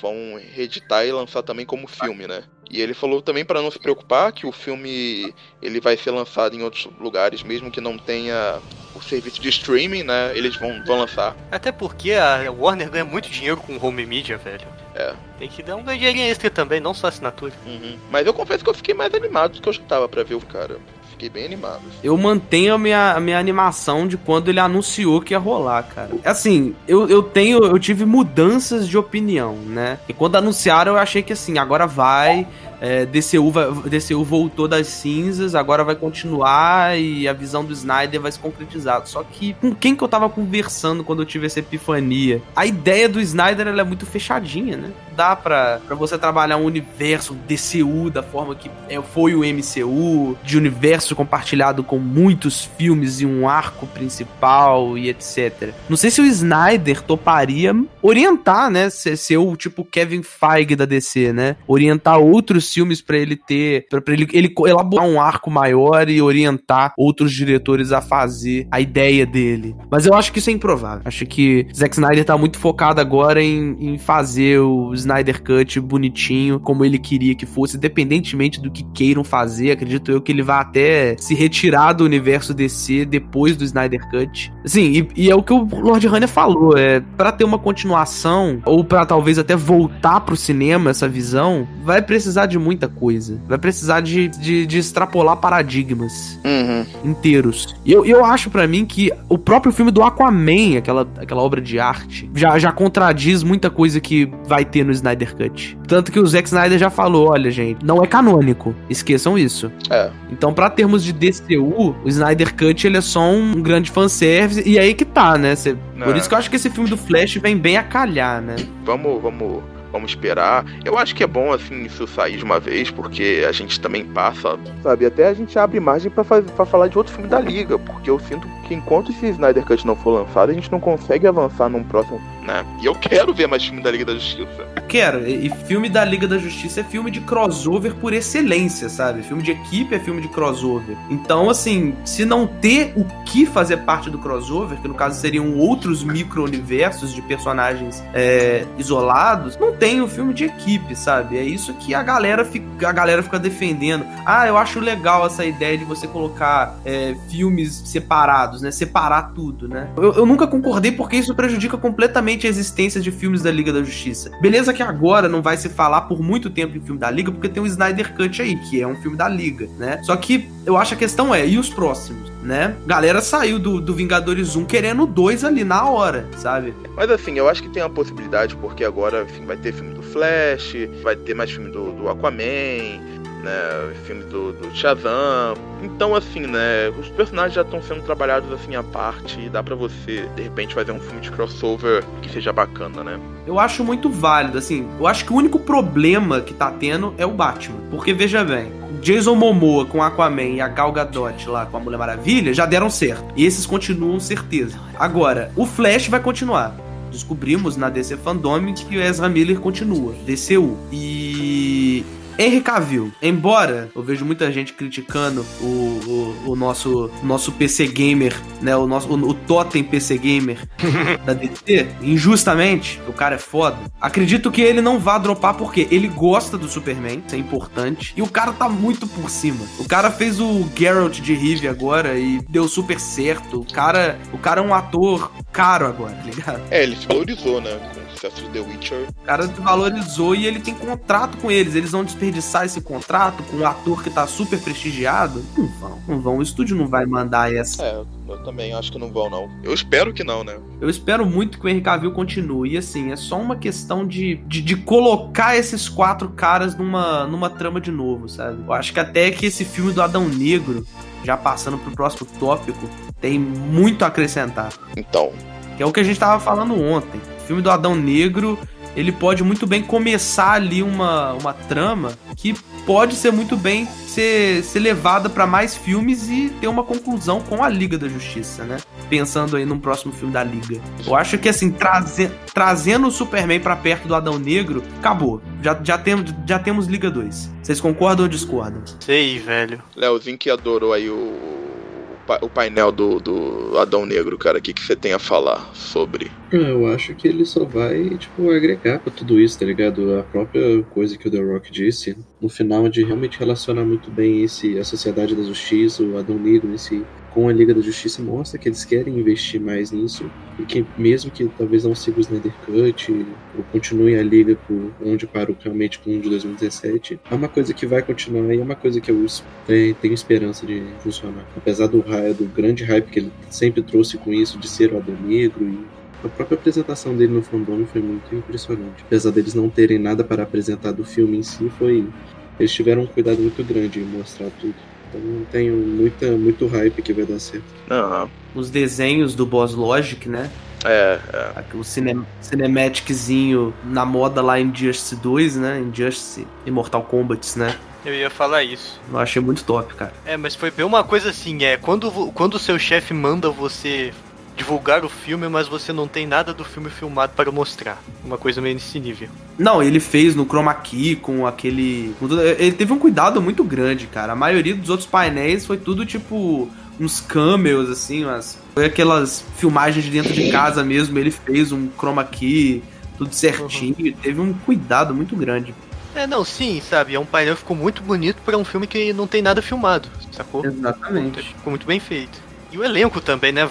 vão reeditar e lançar também como filme, né? E ele falou também para não se preocupar que o filme ele vai ser lançado em outros lugares, mesmo que não tenha o serviço de streaming, né? Eles vão, vão lançar. Até porque a Warner ganha muito dinheiro com home media, velho. É. Tem que dar um dinheirinho extra também, não só assinatura. Uhum. Mas eu confesso que eu fiquei mais animado do que eu já tava pra ver o cara fiquei bem animado. Eu mantenho a minha, a minha animação de quando ele anunciou que ia rolar, cara. Assim, eu, eu tenho. Eu tive mudanças de opinião, né? E quando anunciaram, eu achei que assim, agora vai. É, DCU, DCU voltou das cinzas, agora vai continuar e a visão do Snyder vai se concretizar. Só que com quem que eu tava conversando quando eu tive essa epifania? A ideia do Snyder ela é muito fechadinha, né? Dá pra, pra você trabalhar um universo DCU da forma que é, foi o MCU, de universo compartilhado com muitos filmes e um arco principal e etc. Não sei se o Snyder toparia orientar, né? Ser, ser o tipo Kevin Feige da DC, né? Orientar outros filmes para ele ter, para ele, ele elaborar um arco maior e orientar outros diretores a fazer a ideia dele. Mas eu acho que isso é improvável. Acho que Zack Snyder tá muito focado agora em, em fazer o Snyder Cut bonitinho, como ele queria que fosse, independentemente do que queiram fazer. Acredito eu que ele vai até se retirar do universo DC depois do Snyder Cut. Sim, e, e é o que o Lord Hanna falou, é para ter uma continuação ou para talvez até voltar pro cinema essa visão, vai precisar de muita coisa. Vai precisar de, de, de extrapolar paradigmas Uhum. inteiros. E eu, eu acho para mim que o próprio filme do Aquaman, aquela, aquela obra de arte, já, já contradiz muita coisa que vai ter no Snyder Cut. Tanto que o Zack Snyder já falou, olha gente, não é canônico, esqueçam isso. É. Então, pra termos de DCU, o Snyder Cut ele é só um grande fanservice, e aí que tá, né? Cê- por É. isso que eu acho que esse filme do Flash vem bem a calhar, né? Vamos, vamos, vamos esperar. Eu acho que é bom assim isso sair de uma vez, porque a gente também passa, sabe? Até a gente abre margem pra falar de outro filme da Liga, porque eu sinto que enquanto esse Snyder Cut não for lançado, a gente não consegue avançar num próximo, né? E eu quero ver mais filme da Liga da Justiça. Quero, e e filme da Liga da Justiça é filme de crossover por excelência, sabe? Filme de equipe é filme de crossover. Então, assim, se não ter o que fazer parte do crossover, que no caso seriam outros micro-universos de personagens é, isolados, não tem o filme de equipe, sabe? É isso que a galera fica, a galera fica defendendo. Ah, eu acho legal essa ideia de você colocar é, filmes separados, né? Separar tudo, né? Eu, eu nunca concordei porque isso prejudica completamente a existência de filmes da Liga da Justiça. Beleza que agora não vai se falar por muito tempo em filme da Liga, porque tem o Snyder Cut aí, que é um filme da Liga, né? Só que eu acho a questão é, e os próximos, né? Galera saiu do, do Vingadores 1 querendo dois ali na hora, sabe? Mas assim, eu acho que tem uma possibilidade, porque agora enfim, vai ter filme do Flash, vai ter mais filme do, do Aquaman, né? Filme do, do Shazam. Então, assim, né? Os personagens já estão sendo trabalhados assim à parte e dá pra você, de repente, fazer um filme de crossover que seja bacana, né? Eu acho muito válido, assim. Eu acho que o único problema que tá tendo é o Batman. Porque, veja bem, Jason Momoa com Aquaman e a Gal Gadot lá com a Mulher Maravilha já deram certo. E esses continuam certeza. Agora, o Flash vai continuar. Descobrimos na DC Fandom que o Ezra Miller continua. DCU. E... Henry Cavill, embora eu vejo muita gente criticando o, o, o nosso, nosso PC Gamer, né? O nosso o, o Totem PC Gamer da DC, injustamente, o cara é foda. Acredito que ele não vá dropar porque ele gosta do Superman, isso é importante. E o cara tá muito por cima. O cara fez o Geralt de Rive agora e deu super certo. O cara, o cara é um ator caro agora, tá ligado? É, ele se valorizou, né? Sucesso de The Witcher. O cara valorizou e ele tem contrato com eles. Eles vão desperdiçar esse contrato com um ator que tá super prestigiado? Não vão, não vão. O estúdio não vai mandar essa. É, eu também acho que não vão, não. Eu espero que não, né? Eu espero muito que o Henry Cavill continue. E assim, é só uma questão de, de, de colocar esses quatro caras numa, numa trama de novo, sabe? Eu acho que até que esse filme do Adão Negro, já passando pro próximo tópico, tem muito a acrescentar. Então, Que é o que a gente tava falando ontem. O filme do Adão Negro, ele pode muito bem começar ali uma, uma trama que pode ser muito bem ser, ser levada pra mais filmes e ter uma conclusão com a Liga da Justiça, né? Pensando aí num próximo filme da Liga. Eu acho que assim, traze, trazendo o Superman pra perto do Adão Negro, acabou. Já, já, temos, já temos Liga 2. Vocês concordam ou discordam? Sei, velho. Leozinho que adorou aí o, o painel do, do Adão Negro, cara. O que, que você tem a falar sobre? Ah, Eu acho que ele só vai, tipo, agregar pra tudo isso, tá ligado? A própria coisa que o The Rock disse, no final, de realmente relacionar muito bem esse, a Sociedade da Justiça, o Adão Negro em si, com a Liga da Justiça, mostra que eles querem investir mais nisso, e que mesmo que talvez não siga o Snyder Cut, ou continue a Liga por onde parou realmente com o de 2017, é uma coisa que vai continuar e é uma coisa que eu eh, tenho esperança de funcionar. Apesar do, do grande hype que ele sempre trouxe com isso, de ser o Adão Negro e a própria apresentação dele no fandom foi muito impressionante. Apesar deles não terem nada para apresentar do filme em si, foi eles tiveram um cuidado muito grande em mostrar tudo. Então eu tenho muita, muito hype que vai dar certo. Aham. Os desenhos do Boss Logic, né? É, é. O cine, cinematiczinho na moda lá em Injustice 2, né? Injustice e Mortal Kombat, né? Eu ia falar isso. Eu achei muito top, cara. É, mas foi bem uma coisa assim, é, quando quando o seu chefe manda você divulgar o filme, mas você não tem nada do filme filmado para mostrar. Uma coisa meio nesse nível. Não, ele fez no chroma key com aquele. ele teve um cuidado muito grande, cara. A maioria dos outros painéis foi tudo tipo uns cameos, assim, umas. Foi aquelas filmagens de dentro de casa mesmo. Ele fez um chroma key, tudo certinho. Teve um cuidado muito grande. É, não, sim, sabe? É um painel que ficou muito bonito para um filme que não tem nada filmado, sacou? Exatamente. Ficou muito bem feito. E o elenco também, né?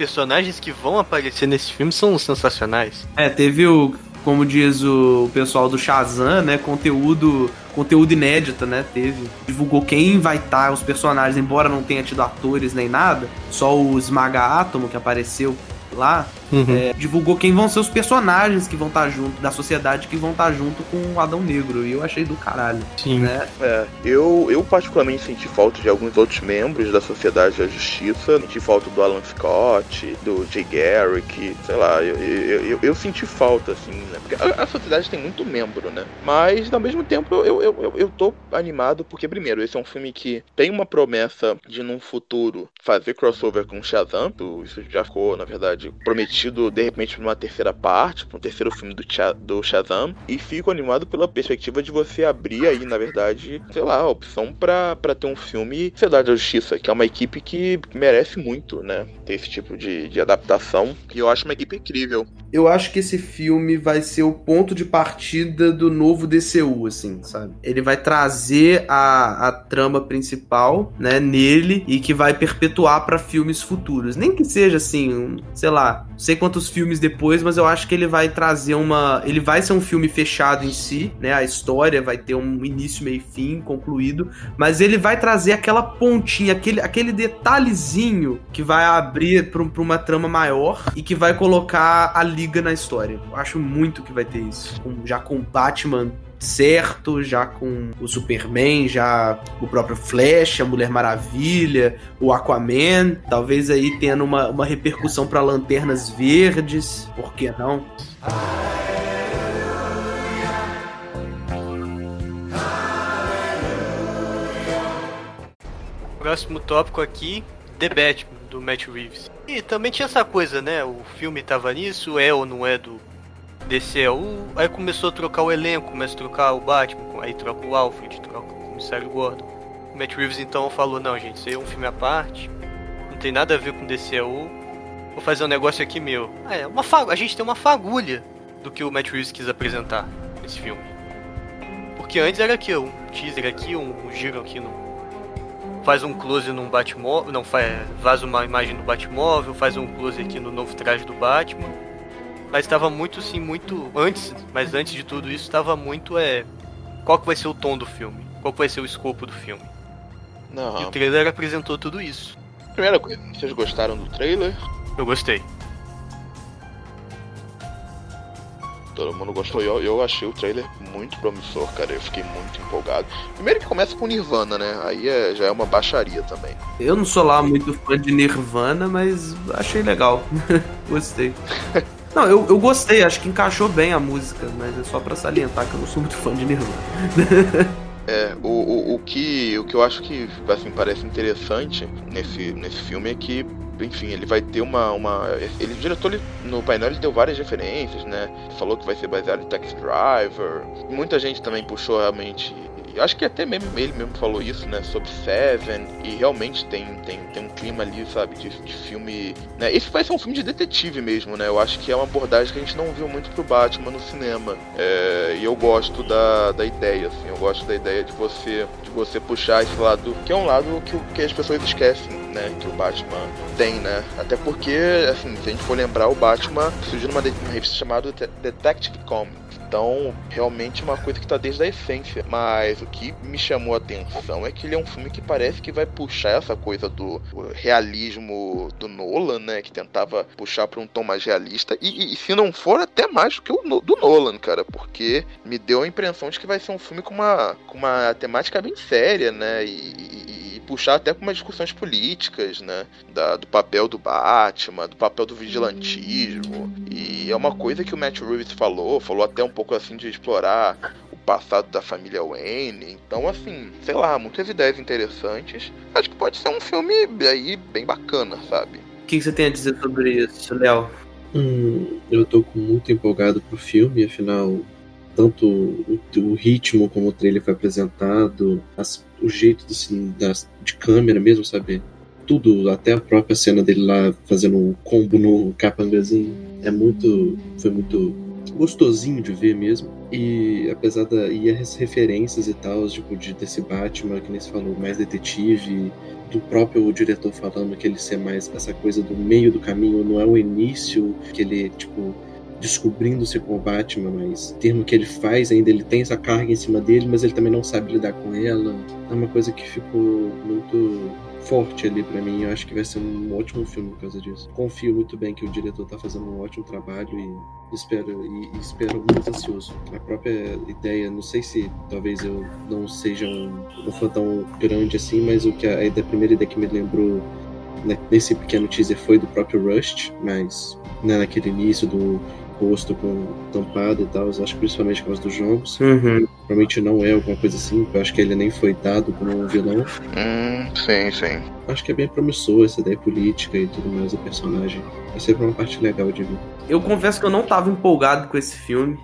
Personagens que vão aparecer nesse filme são sensacionais. É, teve o. Como diz o pessoal do Shazam, né? Conteúdo. Conteúdo inédito, né? Teve. Divulgou quem vai estar, os personagens, embora não tenha tido atores nem nada. Só o Esmaga Átomo que apareceu lá. É, divulgou quem vão ser os personagens que vão estar junto, da sociedade que vão estar junto com o Adão Negro. E eu achei do caralho. Sim. Né? É, eu, eu particularmente senti falta de alguns outros membros da Sociedade da Justiça. Senti falta do Alan Scott, do Jay Garrick, sei lá, eu, eu, eu, eu senti falta, assim, né? Porque a, a Sociedade tem muito membro, né? Mas, ao mesmo tempo, eu, eu, eu, eu tô animado porque, primeiro, esse é um filme que tem uma promessa de, num futuro, fazer crossover com Shazam. Isso já ficou, na verdade, prometido, de repente, pra uma terceira parte, pra um terceiro filme do, do Shazam. E fico animado pela perspectiva de você abrir aí, na verdade, sei lá, a opção pra, pra ter um filme Sociedade da Justiça, que é uma equipe que merece muito, né? Ter esse tipo de, de adaptação. E eu acho uma equipe incrível. Eu acho que esse filme vai ser o ponto de partida do novo DCU, assim, sabe? Ele vai trazer a, a trama principal, né, nele e que vai perpetuar pra filmes futuros. Nem que seja assim, um, sei lá, sei quantos filmes depois, mas eu acho que ele vai trazer uma. Ele vai ser um filme fechado em si, né? A história vai ter um início, meio fim, concluído, mas ele vai trazer aquela pontinha, aquele, aquele detalhezinho que vai abrir pra, pra uma trama maior e que vai colocar a liga na história. Eu acho muito que vai ter isso. Já com Batman certo, já com o Superman, já o próprio Flash, a Mulher Maravilha, o Aquaman, talvez aí tendo uma, uma repercussão pra Lanternas Verdes, por que não? Próximo tópico aqui, The Batman, do Matt Reeves. E também tinha essa coisa, né? O filme tava nisso, é ou não é do DCU. Aí começou a trocar o elenco, começa a trocar o Batman, aí troca o Alfred, troca o Comissário Gordon. O Matt Reeves então falou, não gente, isso aí é um filme à parte, não tem nada a ver com DCU. Vou fazer um negócio aqui meu. Ah, é, uma a gente tem uma fagulha do que o Matt Reeves quis apresentar nesse filme. Porque antes era aqui, um teaser aqui, um, um giro aqui no, faz um close num Batmóvel, não, faz, vaza uma imagem do Batmóvel, faz um close aqui no novo traje do Batman. Mas estava muito, sim, muito antes, mas antes de tudo isso estava muito é qual que vai ser o tom do filme, qual que vai ser o escopo do filme. E o Não. trailer apresentou tudo isso. Primeira coisa, vocês gostaram do trailer? Eu gostei. Todo mundo gostou. Eu, eu achei o trailer muito promissor, cara. Eu fiquei muito empolgado. Primeiro que começa com Nirvana, né? Aí é- já é uma baixaria também. Eu não sou lá muito fã de Nirvana, mas achei legal. gostei. Não, eu, eu gostei, acho que encaixou bem a música, mas é só pra salientar que eu não sou muito fã de Nirvana. É, o, o, o, que, o que eu acho que assim, parece interessante nesse, nesse filme é que, enfim, ele vai ter uma. uma ele, o diretor ele, no painel ele deu várias referências, né? Falou que vai ser baseado em Taxi Driver. Muita gente também puxou realmente. Eu acho que até mesmo ele mesmo falou isso, né? Sobre Seven. E realmente tem, tem, tem um clima ali, sabe, de, de filme. Né? Esse vai ser um filme de detetive mesmo, né? Eu acho que é uma abordagem que a gente não viu muito pro Batman no cinema. É, e eu gosto da, da ideia, assim. Eu gosto da ideia de você, de você puxar esse lado, que é um lado que, que as pessoas esquecem, né? Que o Batman tem, né? Até porque, assim, se a gente for lembrar, o Batman surgiu numa, numa revista chamada Det- Detective Comics. Então, realmente é uma coisa que tá desde a essência. Mas o que me chamou a atenção é que ele é um filme que parece que vai puxar essa coisa do realismo do Nolan, né? Que tentava puxar pra um tom mais realista. E, e- se não for, até mais do que o do Nolan, cara. Porque me deu a impressão de que vai ser um filme com uma, com uma temática bem séria, né? E- e puxar até com umas discussões políticas, né? Da- do papel do Batman, do papel do vigilantismo. E é uma coisa que o Matt Reeves falou, falou até um pouco assim de explorar o passado da família Wayne. Então, assim, sei lá, muitas ideias interessantes. Acho que pode ser um filme aí bem bacana, sabe? que você tem a dizer sobre isso, Léo? Hum, eu tô muito empolgado pro filme, afinal, tanto o, o ritmo como o trailer foi apresentado, as, o jeito do, da, de câmera mesmo, sabe? Tudo, até a própria cena dele lá fazendo um combo no capangazinho, é muito. foi muito gostosinho de ver mesmo. E apesar da. E as referências e tal, tipo, de, desse Batman, que nem se falou, mais detetive, do próprio diretor falando que ele ser mais essa coisa do meio do caminho, não é o início, que ele, tipo, descobrindo-se com o Batman, mas o termo que ele faz ainda, ele tem essa carga em cima dele, mas ele também não sabe lidar com ela. É uma coisa que ficou muito forte ali para mim. Eu acho que vai ser um ótimo filme por causa disso. Confio muito bem que o diretor tá fazendo um ótimo trabalho e espero e, e espero muito ansioso. A própria ideia, não sei se talvez eu não seja um, um fã tão grande assim, mas o que a, a primeira ideia que me lembrou né, nesse pequeno teaser foi do próprio Rust, mas né, naquele início do rosto com tampado e tal, acho que principalmente por causa dos jogos. Uhum. Provavelmente não é alguma coisa assim, eu acho que ele nem foi dado como um vilão. Hum, sim, sim. Acho que é bem promissor essa ideia política e tudo mais do personagem. É sempre uma parte legal de ver. Eu confesso que eu não tava empolgado com esse filme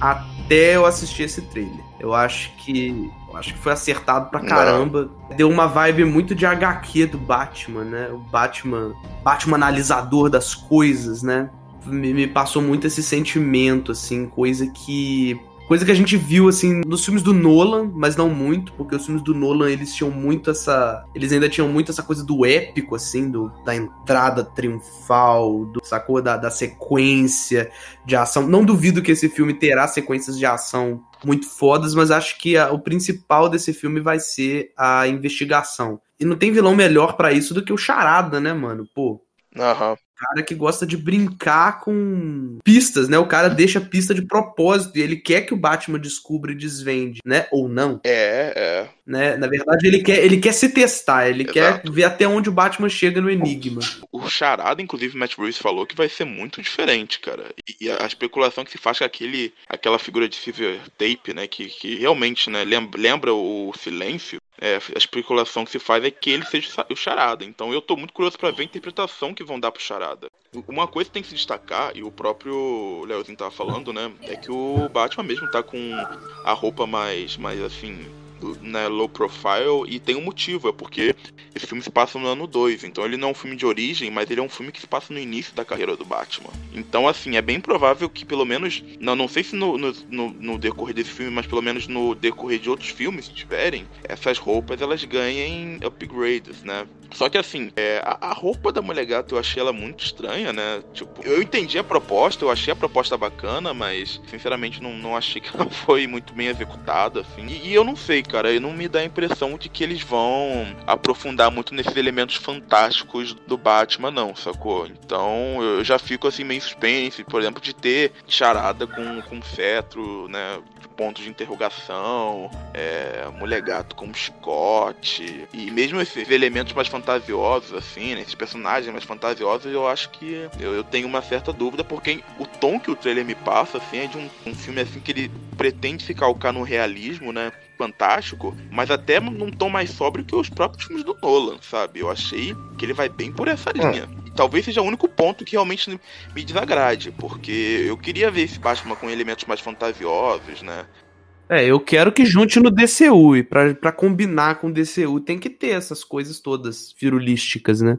até eu assistir esse trailer. Eu acho que. Eu acho que foi acertado pra caramba. Não. Deu uma vibe muito de HQ do Batman, né? O Batman. Batman analisador das coisas, né? Me, me passou muito esse sentimento, assim, coisa que Coisa que a gente viu, assim, nos filmes do Nolan, mas não muito, porque os filmes do Nolan, eles tinham muito essa... Eles ainda tinham muito essa coisa do épico, assim, do, da entrada triunfal, do, sacou? Da, da sequência de ação. Não duvido que esse filme terá sequências de ação muito fodas, mas acho que a, o principal desse filme vai ser a investigação. E não tem vilão melhor para isso do que o Charada, né, mano? Pô. Aham cara que gosta de brincar com pistas, né? O cara deixa pista de propósito e ele quer que o Batman descubra e desvende, né? Ou não. É, é. Né? Na verdade, ele quer, ele quer se testar, ele Exato. quer ver até onde o Batman chega no enigma. O Charada, inclusive, Matt Reeves falou que vai ser muito diferente, cara. E a especulação que se faz com aquele, aquela figura de silver tape, né? Que, que realmente, né, lembra o silêncio. É, a especulação que se faz é que ele seja o Charada. Então eu tô muito curioso para ver a interpretação que vão dar pro Charada. Uma coisa que tem que se destacar, e o próprio Leozinho tava falando, né? É que o Batman mesmo tá com a roupa mais, mais assim, né, low profile e tem um motivo, é porque esse filme se passa no ano 2, então ele não é um filme de origem, mas ele é um filme que se passa no início da carreira do Batman. Então, assim, é bem provável que pelo menos, não, não sei se no, no, no decorrer desse filme, mas pelo menos no decorrer de outros filmes, se tiverem, essas roupas elas ganhem upgrades, né? Só que assim, é, a, a, roupa da mulher gata eu achei ela muito estranha, né? Tipo, eu entendi a proposta, eu achei a proposta bacana, mas sinceramente não, não achei que ela foi muito bem executada, assim. E, e eu não sei, cara, não me dá a impressão de que eles vão aprofundar muito nesses elementos fantásticos do Batman, não, sacou? Então eu já fico assim meio suspense, por exemplo, de ter charada com, com cetro, né? Pontos de interrogação, é, mulher gato com Scott, e mesmo esses elementos mais fantasiosos, assim, né? Esses personagens mais fantasiosos, eu acho que eu, eu, tenho uma certa dúvida, porque o tom que o trailer me passa, assim, é de um, um filme assim que ele pretende se calcar no realismo, né? Fantástico, mas até num tom mais sóbrio que os próprios filmes do Nolan, sabe? Eu achei que ele vai bem por essa linha. E talvez seja o único ponto que realmente me desagrade, porque eu queria ver esse Batman com elementos mais fantasiosos, né? É, eu quero que junte no DCU, e pra, pra combinar com o DCU tem que ter essas coisas todas firulísticas, né?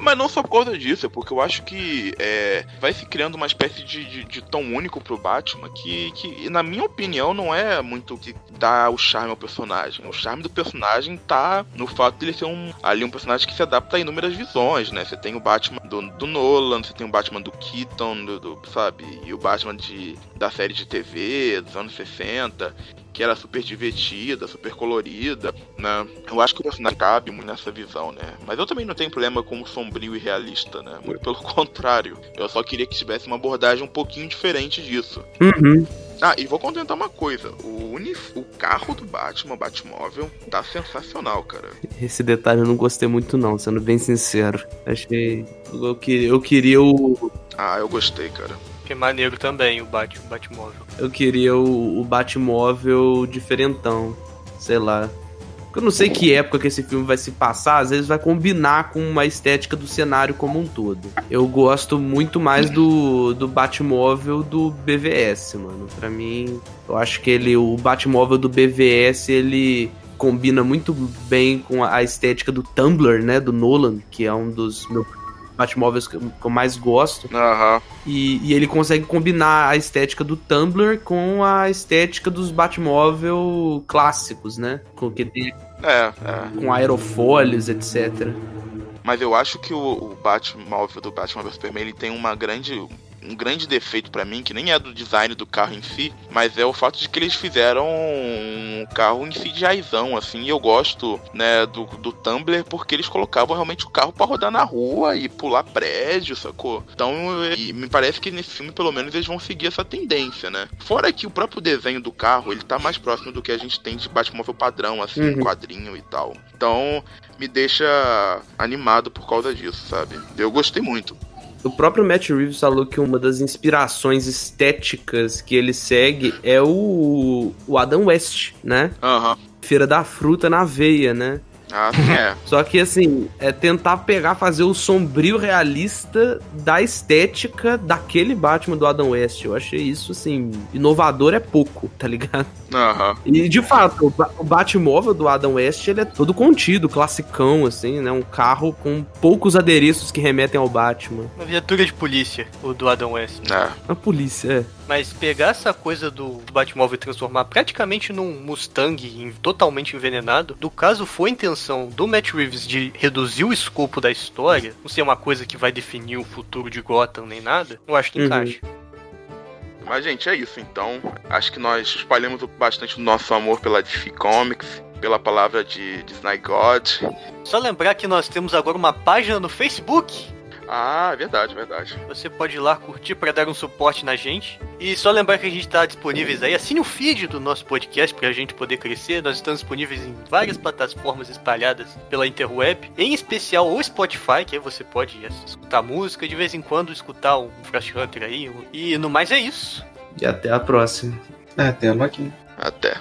Mas não só por causa disso, é porque eu acho que é, vai se criando uma espécie de, de, de, tom único pro Batman que, que, na minha opinião, não é muito o que dá o charme ao personagem. O charme do personagem tá no fato de ele ser um, ali um personagem que se adapta a inúmeras visões, né? Você tem o Batman do, do Nolan, você tem o Batman do Keaton, do, do, sabe? E o Batman de, da série de TV dos anos 60 que era super divertida, super colorida, né? Eu acho que o personagem cabe muito nessa visão, né? Mas eu também não tenho problema com o sombrio e realista, né? Muito pelo contrário. Eu só queria que tivesse uma abordagem um pouquinho diferente disso. Uhum. Ah, e vou contentar uma coisa. O, unif o carro do Batman, o Batmóvel, tá sensacional, cara. Esse detalhe eu não gostei muito não, sendo bem sincero. Achei... Eu, que, eu queria o... Ah, eu gostei, cara. Que maneiro também o, Bat, o Batmóvel. Eu queria o, o Batmóvel diferentão. Sei lá. Eu não sei que época que esse filme vai se passar, às vezes vai combinar com uma estética do cenário como um todo. Eu gosto muito mais do, do Batmóvel do BVS, mano. Pra mim, eu acho que ele, o Batmóvel do BVS, ele combina muito bem com a estética do Tumblr, né, do Nolan, que é um dos meus Batmóveis que eu mais gosto. Aham. E, e ele consegue combinar a estética do Tumblr com a estética dos Batmóvel clássicos, né? Com que tem É, é. com aerofólios, etc. Mas eu acho que o, o Batmóvel do Batman vs Superman ele tem uma grande um grande defeito pra mim, que nem é do design do carro em si, mas é o fato de que eles fizeram um carro em si de jaizão, assim, e eu gosto, né, do, do Tumblr porque eles colocavam realmente o carro pra rodar na rua e pular prédio, sacou? Então, e me parece que nesse filme, pelo menos, eles vão seguir essa tendência, né? Fora que o próprio desenho do carro, ele tá mais próximo do que a gente tem de Batmóvel padrão, assim, Uhum. quadrinho e tal. Então, me deixa animado por causa disso, sabe? Eu gostei muito. O próprio Matt Reeves falou que uma das inspirações estéticas que ele segue é o, o Adam West, né? Aham. Feira da Fruta na veia, né? Ah, sim, é. Só que assim, é tentar pegar, fazer o sombrio realista da estética daquele Batman do Adam West. Eu achei isso, assim, inovador é pouco, tá ligado? Aham. E de fato, o, Ba- o Batmóvel do Adam West, ele é todo contido, classicão, assim, né? Um carro com poucos adereços que remetem ao Batman. Uma viatura de polícia, o do Adam West. É. A polícia, é. Mas pegar essa coisa do Batmóvel e transformar praticamente num Mustang em- totalmente envenenado, do caso foi a intenção do Matt Reeves de reduzir o escopo da história, não ser uma coisa que vai definir o futuro de Gotham nem nada, eu acho que Uhum. encaixa. Mas, gente, é isso. Então, acho que nós espalhamos bastante o nosso amor pela DC Comics, pela palavra de, de Sny God. Só lembrar que nós temos agora uma página no Facebook. Ah, é verdade, é verdade. Você pode ir lá curtir para dar um suporte na gente. E só lembrar que a gente está disponíveis aí. Assine o feed do nosso podcast para a gente poder crescer. Nós estamos disponíveis em várias plataformas espalhadas pela interweb, em especial o Spotify, que aí você pode escutar música, de vez em quando escutar um Flash Hunter aí. E no mais é isso. E até a próxima. É, tem a Loki. Até.